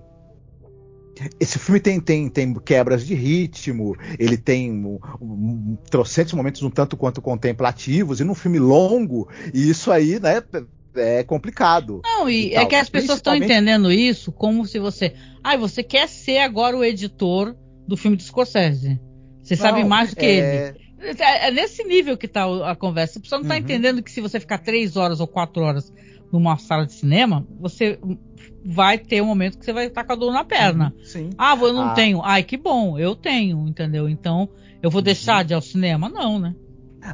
Esse filme tem, tem, tem quebras de ritmo, ele tem um, um, trocentos momentos um tanto quanto contemplativos, e num filme longo, e isso aí, né, é complicado. Não, e, e é que as pessoas estão entendendo isso como se você. Ah, você quer ser agora o editor do filme do Scorsese. Você Não, sabe mais do que é... ele. É, é nesse nível que está a conversa. A pessoa não está uhum. entendendo que se você ficar três horas ou quatro horas numa sala de cinema, você vai ter um momento que você vai estar com a dor na perna. Sim. Ah, eu não Ah. tenho. Ai, que bom, eu tenho, entendeu? Então, eu vou deixar de ir ao cinema? Não, né?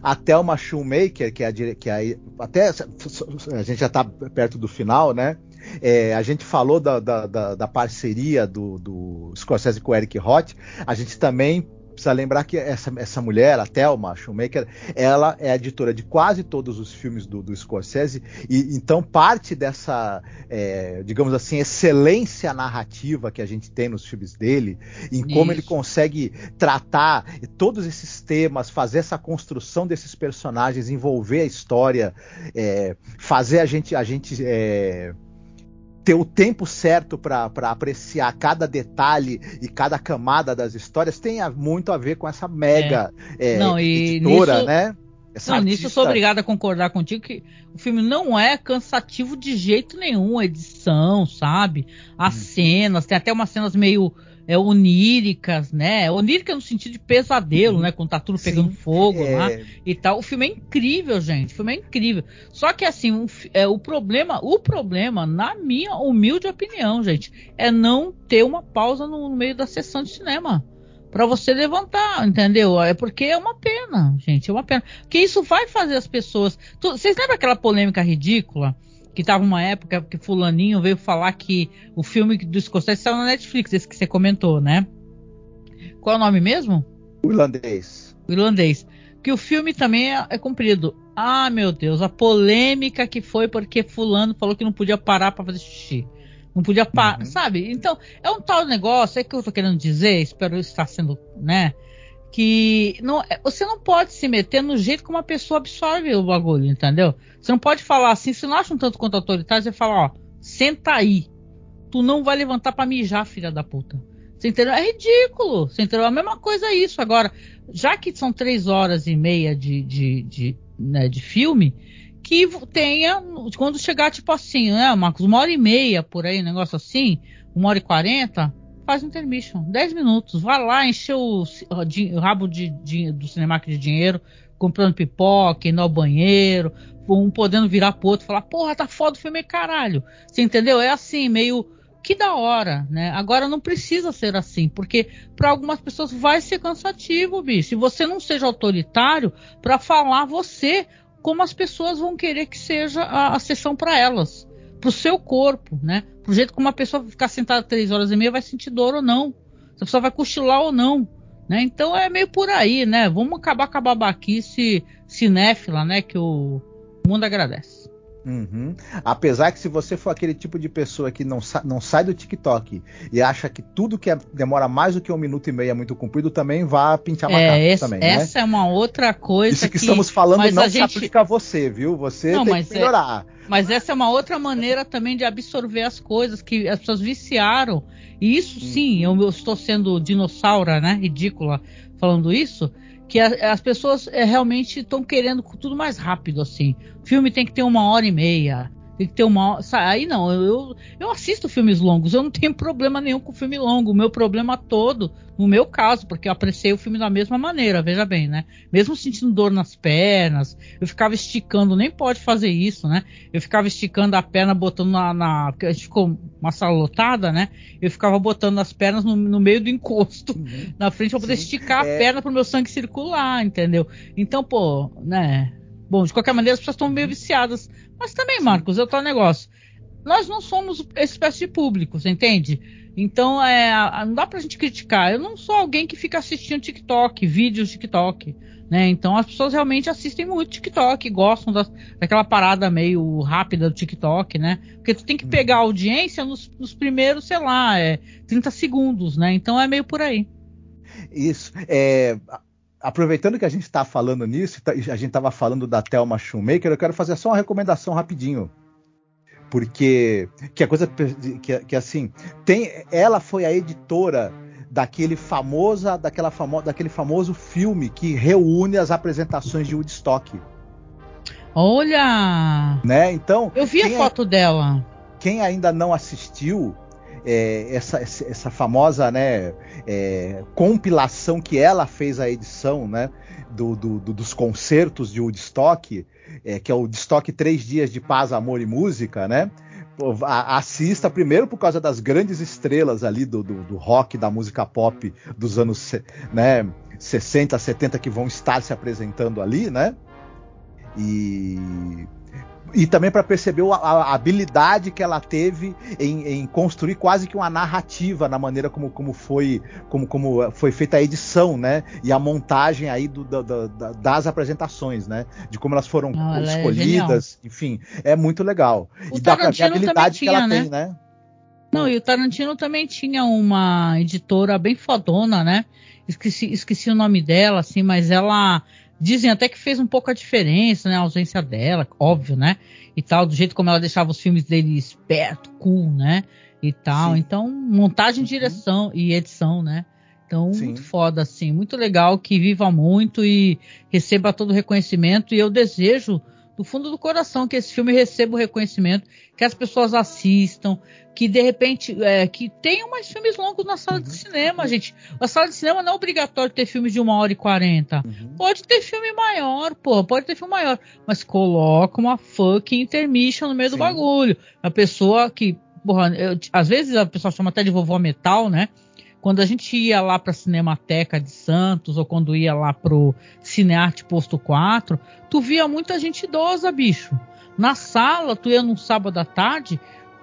A Thelma Shoemaker, que é a, dire- que é a- até a gente já está perto do final, né? É, a gente falou da, da, da- da parceria do, do Scorsese com o Eric Roth. A gente também precisa lembrar que essa, essa mulher, a Thelma Shoemaker, ela é a editora de quase todos os filmes do, do Scorsese e então parte dessa, é, digamos assim, excelência narrativa que a gente tem nos filmes dele, em como ele consegue tratar todos esses temas, fazer essa construção desses personagens, envolver a história, é, fazer a gente, a gente é, ter o tempo certo para apreciar cada detalhe e cada camada das histórias, tem muito a ver com essa mega é, Não, e editora, nisso- né? Essa Não, nisso eu sou obrigado a concordar contigo que o filme não é cansativo de jeito nenhum, a edição, sabe? As Hum. cenas, tem até umas cenas meio é, oníricas, né? Onírica no sentido de pesadelo, Uhum. né? Quando tá tudo Sim, pegando fogo é, lá e tal. O filme é incrível, gente. O filme é incrível. Só que assim, é, o problema, o problema, na minha humilde opinião, gente, é não ter uma pausa no, no meio da sessão de cinema. Pra você levantar, entendeu? É porque é uma pena, gente, é uma pena. Porque isso vai fazer as pessoas. Tu- vocês lembram aquela polêmica ridícula? Que tava uma época que Fulaninho veio falar que o filme do Scorsese estava na Netflix, esse que você comentou, né? Qual é o nome mesmo? o irlandês. o irlandês. Que o filme também é, é comprido. Ah, meu Deus, a polêmica que foi porque fulano falou que não podia parar para fazer xixi. Não podia parar, Uhum. sabe? Então, é um tal negócio, é que eu tô querendo dizer, espero estar sendo, né? Que não, é- você não pode se meter no jeito como a pessoa absorve o bagulho, entendeu? Você não pode falar assim, se não acha um tanto quanto autoritário, você fala, ó, senta aí. Tu não vai levantar pra mijar, filha da puta. Você entendeu? É ridículo. Você entendeu? A mesma coisa é isso. Agora, já que são três horas e meia de, de, de, né, de filme, que tenha, quando chegar, tipo assim, né, Marcos, uma hora e meia por aí, negócio assim, uma hora e quarenta, faz um intermission, dez minutos, vai lá, encher o, o rabo de, de- do Cinemark de dinheiro, comprando pipoca, indo ao banheiro, um podendo virar pro outro e falar, porra, tá foda o filme, caralho. Você entendeu? É assim, meio que da hora, né? Agora não precisa ser assim, porque para algumas pessoas vai ser cansativo, bicho. Se você não seja autoritário para falar você como as pessoas vão querer que seja a, a sessão para elas, pro seu corpo, né? Pro jeito como uma pessoa ficar sentada três horas e meia vai sentir dor ou não, se a pessoa vai cochilar ou não, né? Então é meio por aí, né? Vamos acabar com a babaquice cinéfila, né? Que o mundo agradece. Uhum. Apesar que se você for aquele tipo de pessoa que não, sa não sai do TikTok e acha que tudo que é- demora mais do que um minuto e meio é muito comprido, também vá pintar macaco É, esse- também, né? essa é uma outra coisa Isso que, estamos falando não se gente- aplica a você, viu? Você Não, tem que é- melhorar. Mas essa é uma outra maneira também de absorver as coisas que as pessoas viciaram. E isso sim, eu, eu estou sendo dinossauro, né? Ridícula falando isso. Que a- as pessoas é, realmente estão querendo tudo mais rápido, assim. O filme tem que ter uma hora e meia. Tem que ter uma Aí não, eu, eu, assisto filmes longos, eu não tenho problema nenhum com filme longo. O meu problema todo, no meu caso, porque eu apreciei o filme da mesma maneira, veja bem, né? Mesmo sentindo dor nas pernas, eu ficava esticando, nem pode fazer isso, né? Eu ficava esticando a perna, botando na. na porque a gente ficou uma sala lotada, né? Eu ficava botando as pernas no, no meio do encosto, na frente, pra poder Uhum. Sim, esticar a é. perna pro meu sangue circular, entendeu? Então, pô, né? Bom, de qualquer maneira, as pessoas estão meio viciadas. Mas também, Marcos, é outro negócio. Nós não somos essa espécie de público, você entende? Então, é, não dá pra gente criticar. Eu não sou alguém que fica assistindo TikTok, vídeos TikTok, né? Então, as pessoas realmente assistem muito TikTok, gostam das- daquela parada meio rápida do TikTok, né? Porque tu tem que pegar a audiência nos, nos primeiros, sei lá, é, 30 segundos, né? Então, é meio por aí. Isso. É, aproveitando que a gente está falando nisso, tá- a gente estava falando da Thelma Shoemaker, eu quero fazer só uma recomendação rapidinho. Porque que a coisa que, que assim, tem, ela foi a editora daquele famosa, daquela famo, daquele famoso filme que reúne as apresentações de Woodstock, Olha! né? Então, Eu vi a foto dela. quem ainda não assistiu, é, essa, essa famosa né, é, compilação que ela fez a edição né, do, do, do, dos concertos de Woodstock, é, que é o Woodstock Três Dias de Paz, Amor e Música, né? assista primeiro por causa das grandes estrelas ali do, do, do, rock, da música pop dos anos né, 60, 70 que vão estar se apresentando ali, né? E e também para perceber a, a, habilidade que ela teve em, em, construir quase que uma narrativa na maneira como, como, foi, como, como foi feita a edição, né? E a montagem aí do, das apresentações, né? De como elas foram Não, escolhidas, é enfim, é muito legal. O e da habilidade que ela tinha, tem, né? Não, e o Tarantino também tinha uma editora bem fodona, né? Esqueci, esqueci o nome dela, assim, mas ela Dizem até que fez um pouco a diferença, né? A ausência dela, óbvio, né? E tal, do jeito como ela deixava os filmes dele esperto, cool, né? E tal. Sim. Então, montagem, uhum. direção e edição, né? Então, Sim. muito foda, assim. Muito legal, que viva muito e receba todo o reconhecimento. E eu desejo do fundo do coração que esse filme receba o reconhecimento, que as pessoas assistam, que de repente é, que tenham mais filmes longos na sala uhum. de cinema, gente. A sala de cinema não é obrigatório ter filmes de uma hora e quarenta. Uhum. Pode ter filme maior, pô, pode ter filme maior, mas coloca uma fucking intermission no meio Sim. do bagulho. A pessoa que, porra, eu, às vezes a pessoa chama até de vovó metal, né? Quando a gente ia lá para a Cinemateca de Santos ou quando ia lá pro Cinearte Posto 4, tu via muita gente idosa, bicho. Na sala, tu ia num sábado à tarde,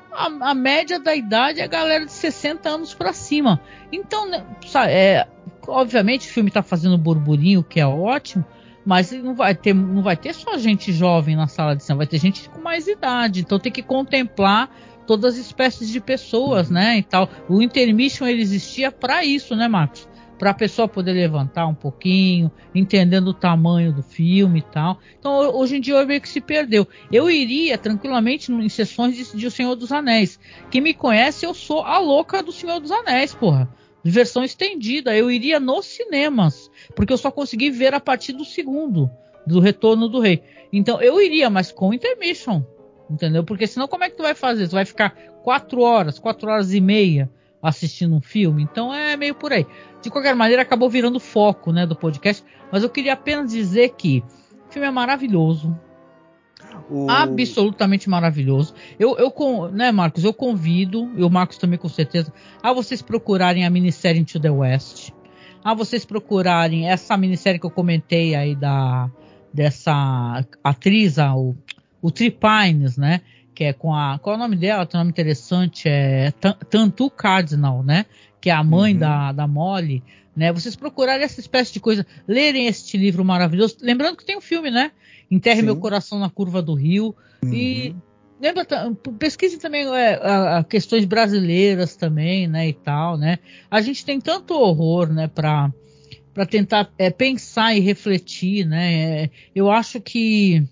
a, a média da idade é a galera de 60 anos para cima. Então, né, é, obviamente o filme tá fazendo burburinho, que é ótimo, mas não vai ter, não vai ter só gente jovem na sala de cinema, vai ter gente com mais idade. Então tem que contemplar todas as espécies de pessoas, né, e tal. O intermission ele existia para isso, né, Marcos? Para a pessoa poder levantar um pouquinho, entendendo o tamanho do filme e tal. Então, hoje em dia, eu meio que se perdeu. Eu iria tranquilamente em sessões de, de O Senhor dos Anéis. Quem me conhece, eu sou a louca do Senhor dos Anéis, porra. Versão estendida. Eu iria nos cinemas, porque eu só consegui ver a partir do segundo, do Retorno do Rei. Então, eu iria, mas com intermission Entendeu? Porque senão como é que tu vai fazer? Tu vai ficar quatro horas, quatro horas e meia assistindo um filme? Então é meio por aí. De qualquer maneira, acabou virando foco né, do podcast. Mas eu queria apenas dizer que o filme é maravilhoso. O... Absolutamente maravilhoso. Eu, eu, né, Marcos, eu convido, e o Marcos também com certeza, a vocês procurarem a minissérie Into the West. A vocês procurarem essa minissérie que eu comentei aí da dessa atriz, a, o, Tripines, né? Que é com a. Qual é o nome dela? Tem um nome interessante, é Tantu Cardinal, né? Que é a mãe uhum. da, da Molly. Né? Vocês procurarem essa espécie de coisa, lerem este livro maravilhoso. Lembrando que tem um filme, né? Enterre Sim. meu coração na curva do rio. Uhum. E lembra, pesquise também é, a, a questões brasileiras também, né? E tal, né? A gente tem tanto horror, né? Para para tentar é, pensar e refletir, né? É, eu acho que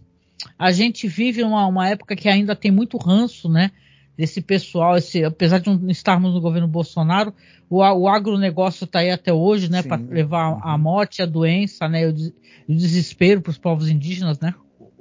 a gente vive uma, uma época que ainda tem muito ranço, né? Desse pessoal, esse, apesar de não estarmos no governo Bolsonaro, o, o agronegócio está aí até hoje, né? Para levar a morte, a doença, né? O, o desespero para os povos indígenas, né?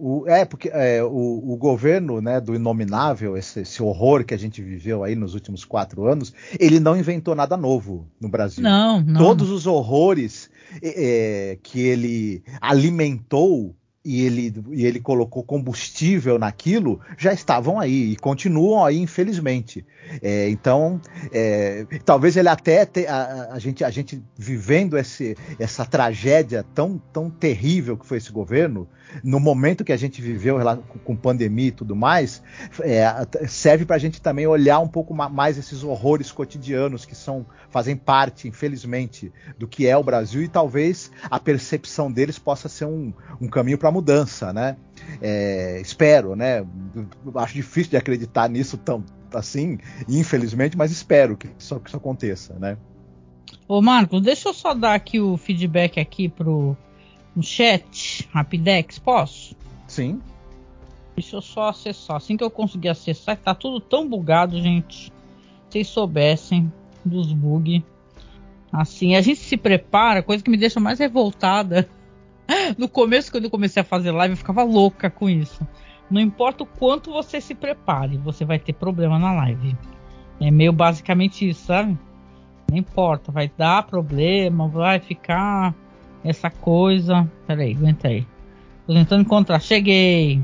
O, é, porque é, o, o, governo né, do inominável, esse, esse, horror que a gente viveu aí nos últimos quatro anos, ele não inventou nada novo no Brasil. Não, não. Todos os horrores é, que ele alimentou e ele, e ele colocou combustível naquilo, já estavam aí e continuam aí, infelizmente. É, então, é, talvez ele até te, a, a, gente, a gente vivendo esse, essa tragédia tão, tão terrível que foi esse governo, no momento que a gente viveu com, pandemia e tudo mais, é, serve para a gente também olhar um pouco mais esses horrores cotidianos que são fazem parte, infelizmente, do que é o Brasil e talvez a percepção deles possa ser um, um caminho para mudança, né? É, espero, né? Acho difícil de acreditar nisso tão assim, infelizmente, mas espero que isso, que isso aconteça, né? Ô Marcos, deixa eu só dar aqui o feedback aqui pro no chat, Rapidex, posso? Sim. Deixa eu só acessar. Assim que eu conseguir acessar, tá tudo tão bugado, gente. Se vocês soubessem dos bugs. Assim, a gente se prepara, coisa que me deixa mais revoltada. No começo, quando eu comecei a fazer live, eu ficava louca com isso. Não importa o quanto você se prepare, você vai ter problema na live. É meio basicamente isso, sabe? Não importa, vai dar problema, vai ficar essa coisa. Peraí, aguenta aí. Tô tentando encontrar. Cheguei.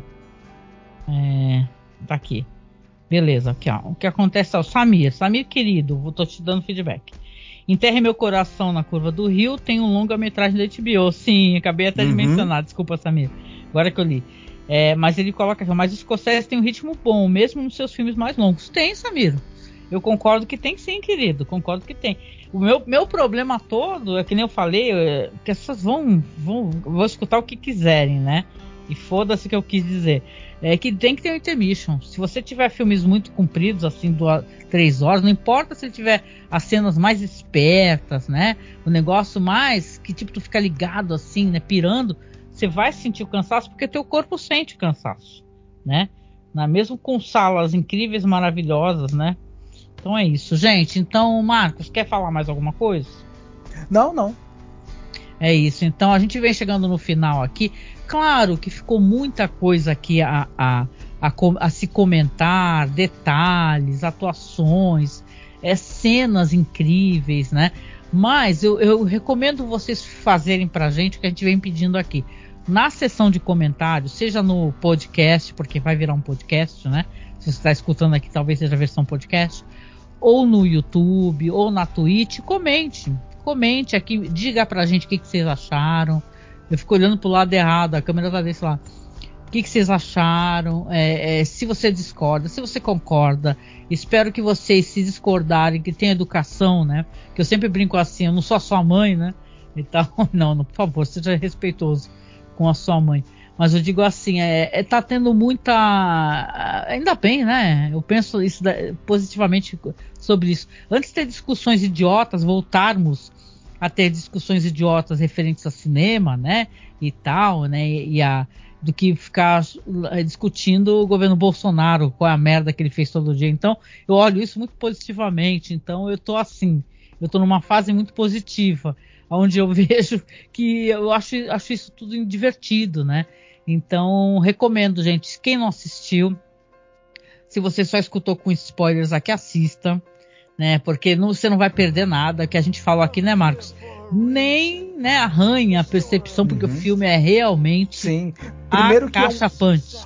É, tá aqui. Beleza, aqui ó. O que acontece é o Samir. Samir, querido, vou tô te dando feedback. Enterre meu coração na curva do rio. Tem um longa-metragem da HBO. Sim, acabei até de Uhum. mencionar. Desculpa, Samir. Agora que eu li. É, mas ele coloca aqui, mas o Scorsese tem um ritmo bom, mesmo nos seus filmes mais longos. Tem, Samir. Eu concordo que tem sim, querido. Concordo que tem. O meu, meu problema todo é que nem eu falei, é, que essas vão, vão, vão escutar o que quiserem, né? E foda-se o que eu quis dizer. É que tem que ter um intermission. Se você tiver filmes muito compridos, assim, duas, três horas, não importa se tiver as cenas mais espertas, né? O negócio mais que tipo tu fica ligado assim, né? Pirando, você vai sentir o cansaço porque teu corpo sente o cansaço, né? Na, mesmo com salas incríveis, maravilhosas, né? Então é isso, gente. Então, Marcos, quer falar mais alguma coisa? Não, não. É isso. Então a gente vem chegando no final aqui. Claro que ficou muita coisa aqui a, a, a, a se comentar, detalhes, atuações, é, cenas incríveis, né? Mas eu, eu recomendo vocês fazerem pra gente o que a gente vem pedindo aqui. Na seção de comentários, seja no podcast, porque vai virar um podcast, né? Se você está escutando aqui, talvez seja a versão podcast, ou no YouTube, ou na Twitch, comente. Comente aqui, diga pra gente o que, que vocês acharam. Eu fico olhando pro lado errado, a câmera tá desse lado. O que, que vocês acharam? É, é, se você discorda, se você concorda. Espero que vocês se discordarem, que tenham educação, né? Que eu sempre brinco assim, eu não sou a sua mãe, né? Então, não, não, por favor, seja respeitoso com a sua mãe. Mas eu digo assim, é, é, tá tendo muita. Ainda bem, né? Eu penso isso da- positivamente sobre isso. Antes de ter discussões idiotas, voltarmos a ter discussões idiotas referentes a cinema, né? E tal, né? E, a, do que ficar eh, discutindo o governo Bolsonaro, qual é a merda que ele fez todo dia. Então, eu olho isso muito positivamente. Então, eu tô assim, eu tô numa fase muito positiva, onde eu vejo que eu acho, acho isso tudo divertido, né? Então, recomendo, gente, quem não assistiu, se você só escutou com spoilers aqui, assista, né? Porque não- você não vai perder nada, que a gente falou aqui, né, Marcos? Nem né, arranha a percepção, porque Uhum. o filme é realmente Sim. Primeiro que é um- acachapante.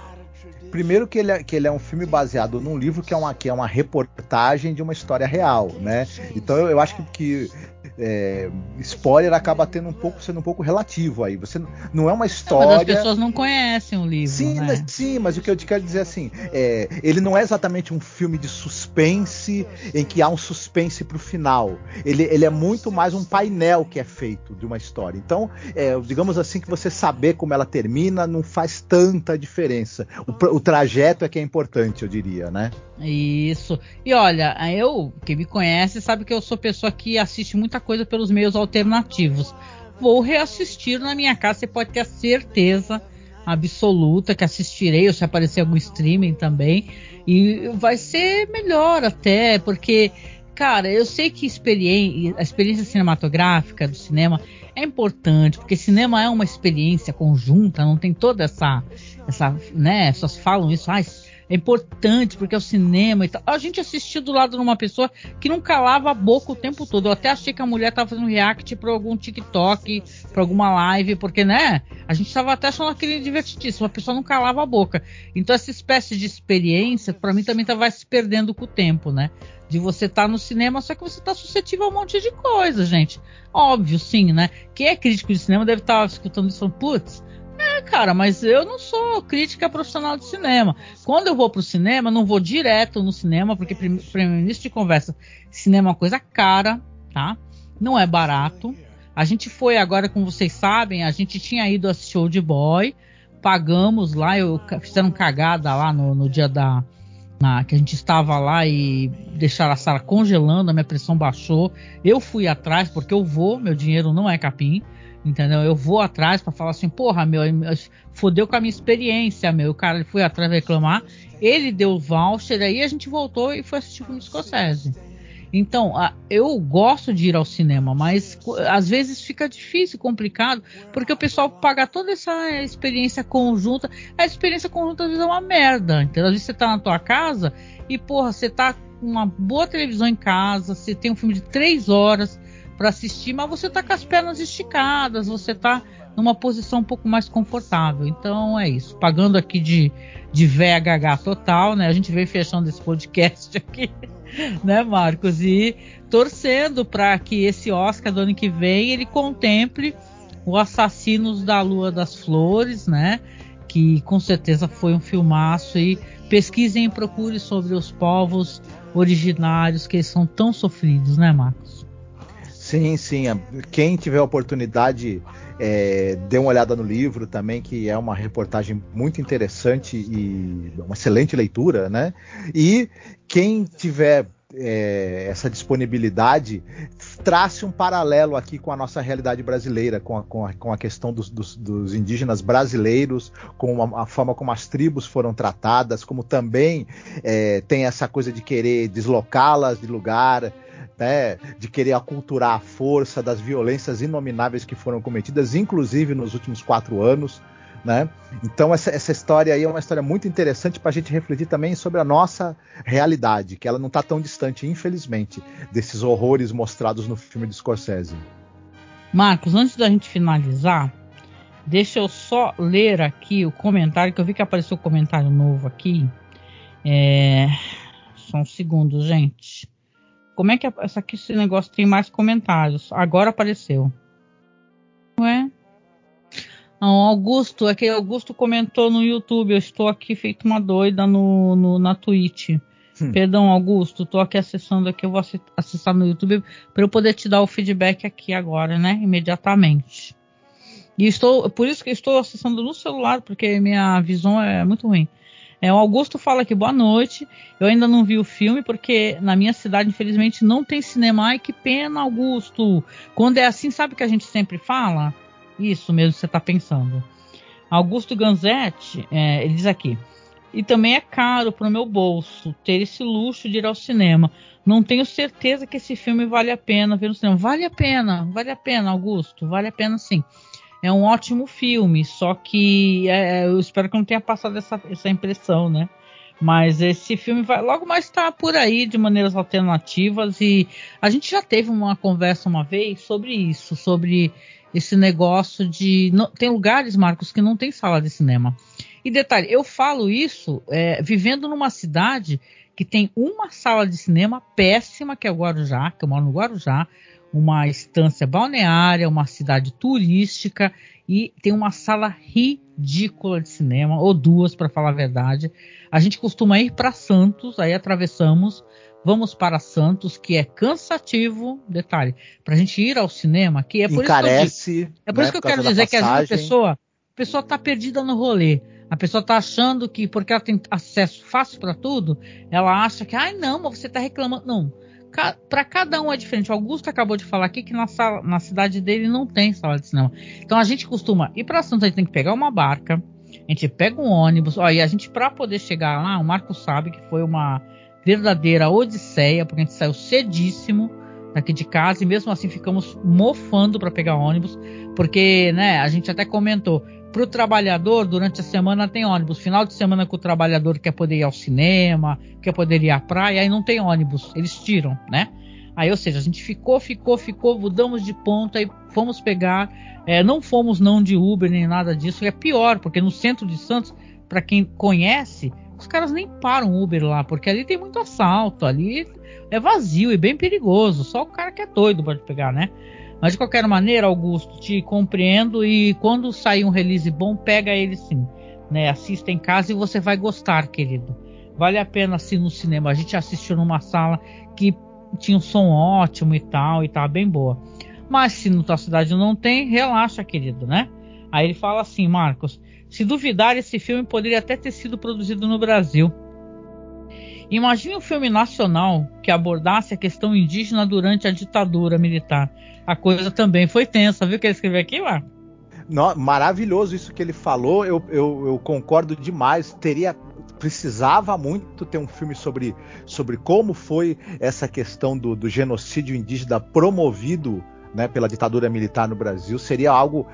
Primeiro que ele, é, que ele é um filme baseado num livro que é uma, que é uma reportagem de uma história real, né? Então eu, eu acho que, que, é, spoiler acaba tendo um pouco sendo um pouco relativo aí. Você não- não é uma Mas as história. pessoas não conhecem o livro, Sim, né? mas, sim, mas o que eu te quero dizer assim, é, ele não é exatamente um filme de suspense em que há um suspense pro final. Ele, ele é muito mais um painel que é feito de uma história. Então, é, digamos assim que você saber como ela termina não faz tanta diferença. O, o trajeto é que é importante, eu diria, né? Isso. E olha, eu, quem me conhece, sabe que eu sou pessoa que assiste muita coisa pelos meios alternativos. Vou reassistir na minha casa, você pode ter a certeza absoluta que assistirei, ou se aparecer algum streaming também. E vai ser melhor até, porque, cara, eu sei que experi- a experiência cinematográfica do cinema é importante, porque cinema é uma experiência conjunta, não tem toda essa, essa, né, as pessoas falam isso, ah, é importante porque é o cinema e tal. A gente assistiu do lado de uma pessoa que não calava a boca o tempo todo. Eu até achei que a mulher tava fazendo react pra algum TikTok, pra alguma live, porque, né? A gente tava até achando aquele divertidíssimo. A pessoa não calava a boca. Então, essa espécie de experiência, pra mim, também tá, vai se perdendo com o tempo, né? De você estar no cinema, só que você tá suscetível a um monte de coisa, gente. Óbvio, sim, né? Quem é crítico de cinema deve estar escutando isso putz, é, cara, mas eu não sou crítica profissional de cinema. Quando eu vou pro cinema, não vou direto no cinema, porque, prim- para início de conversa, cinema é uma coisa cara, tá? Não é barato. A gente foi agora, como vocês sabem, a gente tinha ido assistir Old Boy, pagamos lá, eu fizeram cagada lá no, no dia da. na- que a gente estava lá e deixaram a sala congelando, a minha pressão baixou. Eu fui atrás, porque eu vou, meu dinheiro não é capim. Entendeu? Eu vou atrás pra falar assim, porra, meu, fodeu com a minha experiência, meu. O cara foi atrás reclamar, ele deu o voucher, aí a gente voltou e foi assistir o filme Scorsese. Então, eu gosto de ir ao cinema, mas às vezes fica difícil, complicado, porque o pessoal paga toda essa experiência conjunta. A experiência conjunta às vezes é uma merda, entendeu? Às vezes você tá na tua casa e, porra, você tá uma boa televisão em casa, você tem um filme de três horas para assistir, mas você tá com as pernas esticadas, você tá numa posição um pouco mais confortável. Então é isso. Pagando aqui de, de VHH total, né? A gente veio fechando esse podcast aqui, né, Marcos? E torcendo para que esse Oscar do ano que vem ele contemple o Assassinos da Lua das Flores, né? Que com certeza foi um filmaço e pesquisem e procure sobre os povos originários que são tão sofridos, né, Marcos? Sim, sim. Quem tiver a oportunidade, é, dê uma olhada no livro também, que é uma reportagem muito interessante e uma excelente leitura, né? E quem tiver é, essa disponibilidade, trace um paralelo aqui com a nossa realidade brasileira, com a, com a, com a questão dos, dos, dos, indígenas brasileiros, com a, a, forma como as tribos foram tratadas, como também é, tem essa coisa de querer deslocá-las de lugar. De querer aculturar a força das violências inomináveis que foram cometidas, inclusive nos últimos quatro anos. Né? Então essa, essa, história aí é uma história muito interessante para a gente refletir também sobre a nossa realidade, que ela não está tão distante, infelizmente, desses horrores mostrados no filme de Scorsese. Marcos, antes da gente finalizar, deixa eu só ler aqui o comentário, que eu vi que apareceu um comentário novo aqui. É... Só um segundo, gente. Como é que essa aqui, esse negócio tem mais comentários? Agora apareceu. Ué? Não, Augusto, é que Augusto comentou no YouTube. Eu estou aqui feito uma doida no, no na Twitch. Hum. Perdão, Augusto, estou aqui acessando aqui. Eu vou acessar no YouTube para eu poder te dar o feedback aqui agora, né? Imediatamente. E estou, por isso que estou acessando no celular, porque minha visão é muito ruim. É, o Augusto fala aqui, boa noite. Eu ainda não vi o filme, porque na minha cidade, infelizmente, não tem cinema. Ai, que pena, Augusto. Quando é assim, sabe o que a gente sempre fala? Isso mesmo que você está pensando. Augusto Ganzetti, é, ele diz aqui. E também é caro para o meu bolso ter esse luxo de ir ao cinema. Não tenho certeza que esse filme vale a pena ver no cinema. Vale a pena, vale a pena, Augusto, vale a pena sim. É um ótimo filme, só que é, eu espero que não tenha passado essa, essa impressão, né? Mas esse filme vai logo mais estar tá por aí de maneiras alternativas e a gente já teve uma conversa uma vez sobre isso, sobre esse negócio de. Não, tem lugares, Marcos, que não tem sala de cinema. E detalhe, eu falo isso é, vivendo numa cidade que tem uma sala de cinema péssima, que é o Guarujá, que eu moro no Guarujá, uma estância balneária, uma cidade turística, e tem uma sala ridícula de cinema, ou duas, para falar a verdade. A gente costuma ir para Santos, aí atravessamos Vamos para Santos, que é cansativo, detalhe, para a gente ir ao cinema, que é por Encarece, isso que eu, digo, é por né, isso que eu quero dizer que às vezes a pessoa, a pessoa está perdida no rolê. A pessoa está achando que porque ela tem acesso fácil para tudo, ela acha que, ai não, mas você está reclamando. Não. Para cada um é diferente. O Augusto acabou de falar aqui que na, sala, na cidade dele não tem sala de cinema. Então a gente costuma ir para Santos, a gente tem que pegar uma barca, a gente pega um ônibus. Ó, e a gente, para poder chegar lá, o Marco sabe que foi uma verdadeira odisseia, porque a gente saiu cedíssimo daqui de casa e mesmo assim ficamos mofando para pegar ônibus, porque, né, a gente até comentou, para o trabalhador durante a semana tem ônibus, final de semana que o trabalhador quer poder ir ao cinema, quer poder ir à praia, aí não tem ônibus, eles tiram, né? Aí, ou seja, a gente ficou, ficou, ficou, mudamos de ponta e fomos pegar, é, não fomos não de Uber nem nada disso, é pior, porque no centro de Santos, para quem conhece, os caras nem param Uber lá, porque ali tem muito assalto, ali é vazio e bem perigoso. Só o cara que é doido pode pegar, né? Mas de qualquer maneira, Augusto, te compreendo e quando sair um release bom, pega ele sim. Né? Assista em casa e você vai gostar, querido. Vale a pena assistir no cinema. A gente assistiu numa sala que tinha um som ótimo e tal, e tava bem boa. Mas se na tua cidade não tem, relaxa, querido, né? Aí ele fala assim, Marcos, se duvidar, esse filme poderia até ter sido produzido no Brasil. Imagine um filme nacional que abordasse a questão indígena durante a ditadura militar. A coisa também foi tensa, viu o que ele escreveu aqui, lá? maravilhoso isso que ele falou, eu, eu, eu concordo demais. Teria precisava muito ter um filme sobre, sobre como foi essa questão do, do genocídio indígena promovido né, pela ditadura militar no Brasil. Seria algo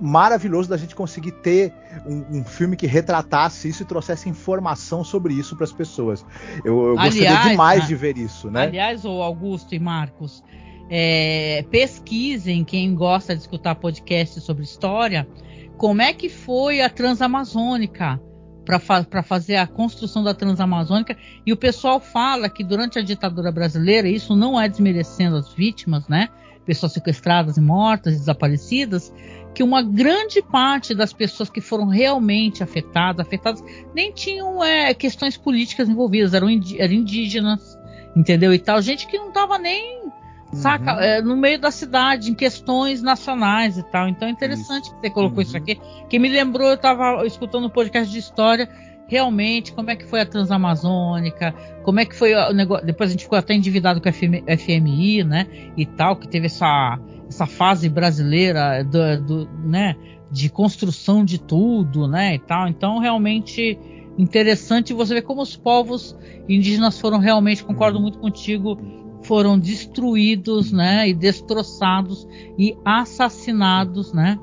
maravilhoso da gente conseguir ter um, um filme que retratasse isso e trouxesse informação sobre isso para as pessoas. Eu, eu aliás, gostaria demais de ver isso, né? Aliás, o Augusto e Marcos, é, pesquisem quem gosta de escutar podcasts sobre história, como é que foi a Transamazônica para fa fazer a construção da Transamazônica. E o pessoal fala que durante a ditadura brasileira, isso não é desmerecendo as vítimas, né? Pessoas sequestradas e mortas, desaparecidas, que uma grande parte das pessoas que foram realmente afetadas, afetadas nem tinham é, questões políticas envolvidas, eram, eram indígenas, entendeu? E tal, gente que não estava nem Saca? Uhum. É, no meio da cidade, em questões nacionais e tal. Então é interessante isso. que você colocou uhum. isso aqui. Que me lembrou, eu estava escutando um podcast de história, realmente, como é que foi a Transamazônica, como é que foi o negócio. Depois a gente ficou até endividado com a FMI, né? E tal, que teve essa, essa fase brasileira do, do, né, de construção de tudo, né? E tal. Então, realmente interessante você ver como os povos indígenas foram realmente, concordo uhum. muito contigo, foram destruídos, né, e destroçados e assassinados, né?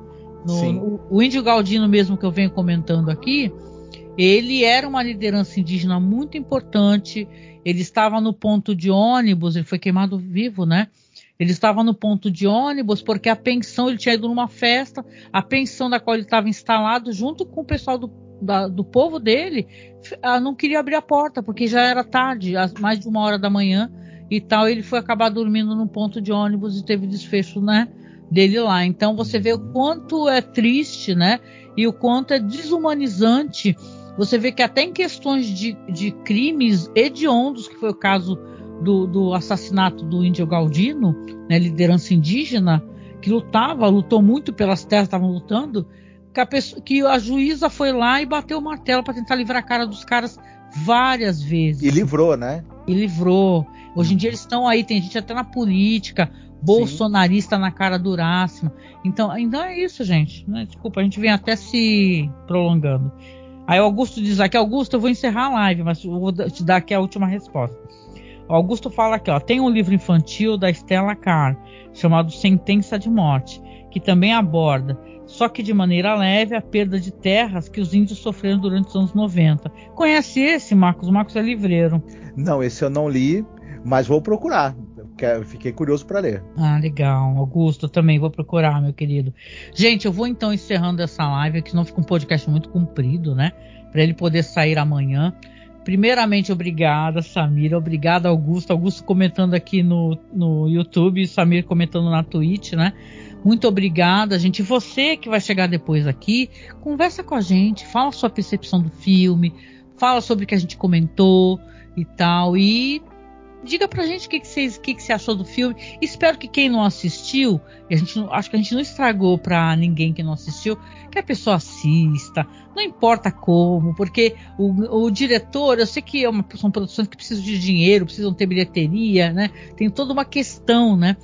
No, o, o índio Galdino mesmo que eu venho comentando aqui, ele era uma liderança indígena muito importante. Ele estava no ponto de ônibus, ele foi queimado vivo, né? Ele estava no ponto de ônibus porque a pensão, ele tinha ido numa festa, a pensão da qual ele estava instalado, junto com o pessoal do, da, do povo dele, não queria abrir a porta, porque já era tarde, mais de uma hora da manhã, e tal, ele foi acabar dormindo num ponto de ônibus e teve desfecho, né, dele lá. Então você vê o quanto é triste, né, e o quanto é desumanizante. Você vê que até em questões de, de crimes hediondos, que foi o caso do, do assassinato do índio Galdino, né, liderança indígena, que lutava, lutou muito pelas terras, estavam lutando, que a, pessoa, que a juíza foi lá e bateu o martelo para tentar livrar a cara dos caras várias vezes. E livrou, né? E livrou. Hoje em dia eles estão aí, tem gente até na política, bolsonarista Sim. na cara durássima. Então, então é isso, gente. Né? Desculpa, a gente vem até se prolongando. Aí o Augusto diz aqui, Augusto, eu vou encerrar a live, mas eu vou te dar aqui a última resposta. O Augusto fala aqui, ó, tem um livro infantil da Stella Carr, chamado Sentença de Morte, que também aborda só que de maneira leve, a perda de terras que os índios sofreram durante os anos 90. Conhece esse, Marcos? Marcos é livreiro. Não, esse eu não li, mas vou procurar. Fiquei curioso para ler. Ah, legal. Augusto, também vou procurar, meu querido. Gente, eu vou então encerrando essa live, que não fica um podcast muito comprido, né? Para ele poder sair amanhã. Primeiramente, obrigada, Samir. Obrigada, Augusto. Augusto comentando aqui no, no YouTube, Samir comentando na Twitch, né? Muito obrigada, gente. Você que vai chegar depois aqui, conversa com a gente, fala a sua percepção do filme, fala sobre o que a gente comentou e tal. E diga pra gente o que, que, que, que você achou do filme. Espero que quem não assistiu, a gente acho que a gente não estragou pra ninguém que não assistiu, que a pessoa assista, não importa como, porque o, o diretor, eu sei que é uma, são produções que precisam de dinheiro, precisam ter bilheteria, né? Tem toda uma questão, né?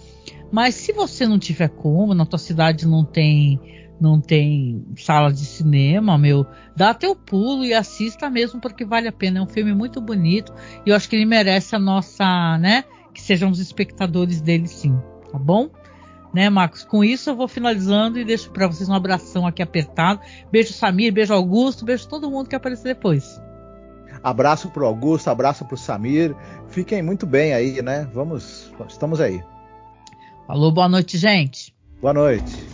Mas se você não tiver como, na tua cidade não tem não tem sala de cinema, meu, dá teu pulo e assista mesmo porque vale a pena. É um filme muito bonito e eu acho que ele merece a nossa, né, que sejamos espectadores dele sim, tá bom? Né, Marcos? Com isso eu vou finalizando e deixo para vocês um abração aqui apertado. Beijo Samir, beijo Augusto, beijo todo mundo que aparecer depois. Abraço pro Augusto, abraço pro Samir. Fiquem muito bem aí, né? Vamos, estamos aí. Falou, boa noite, gente. Boa noite.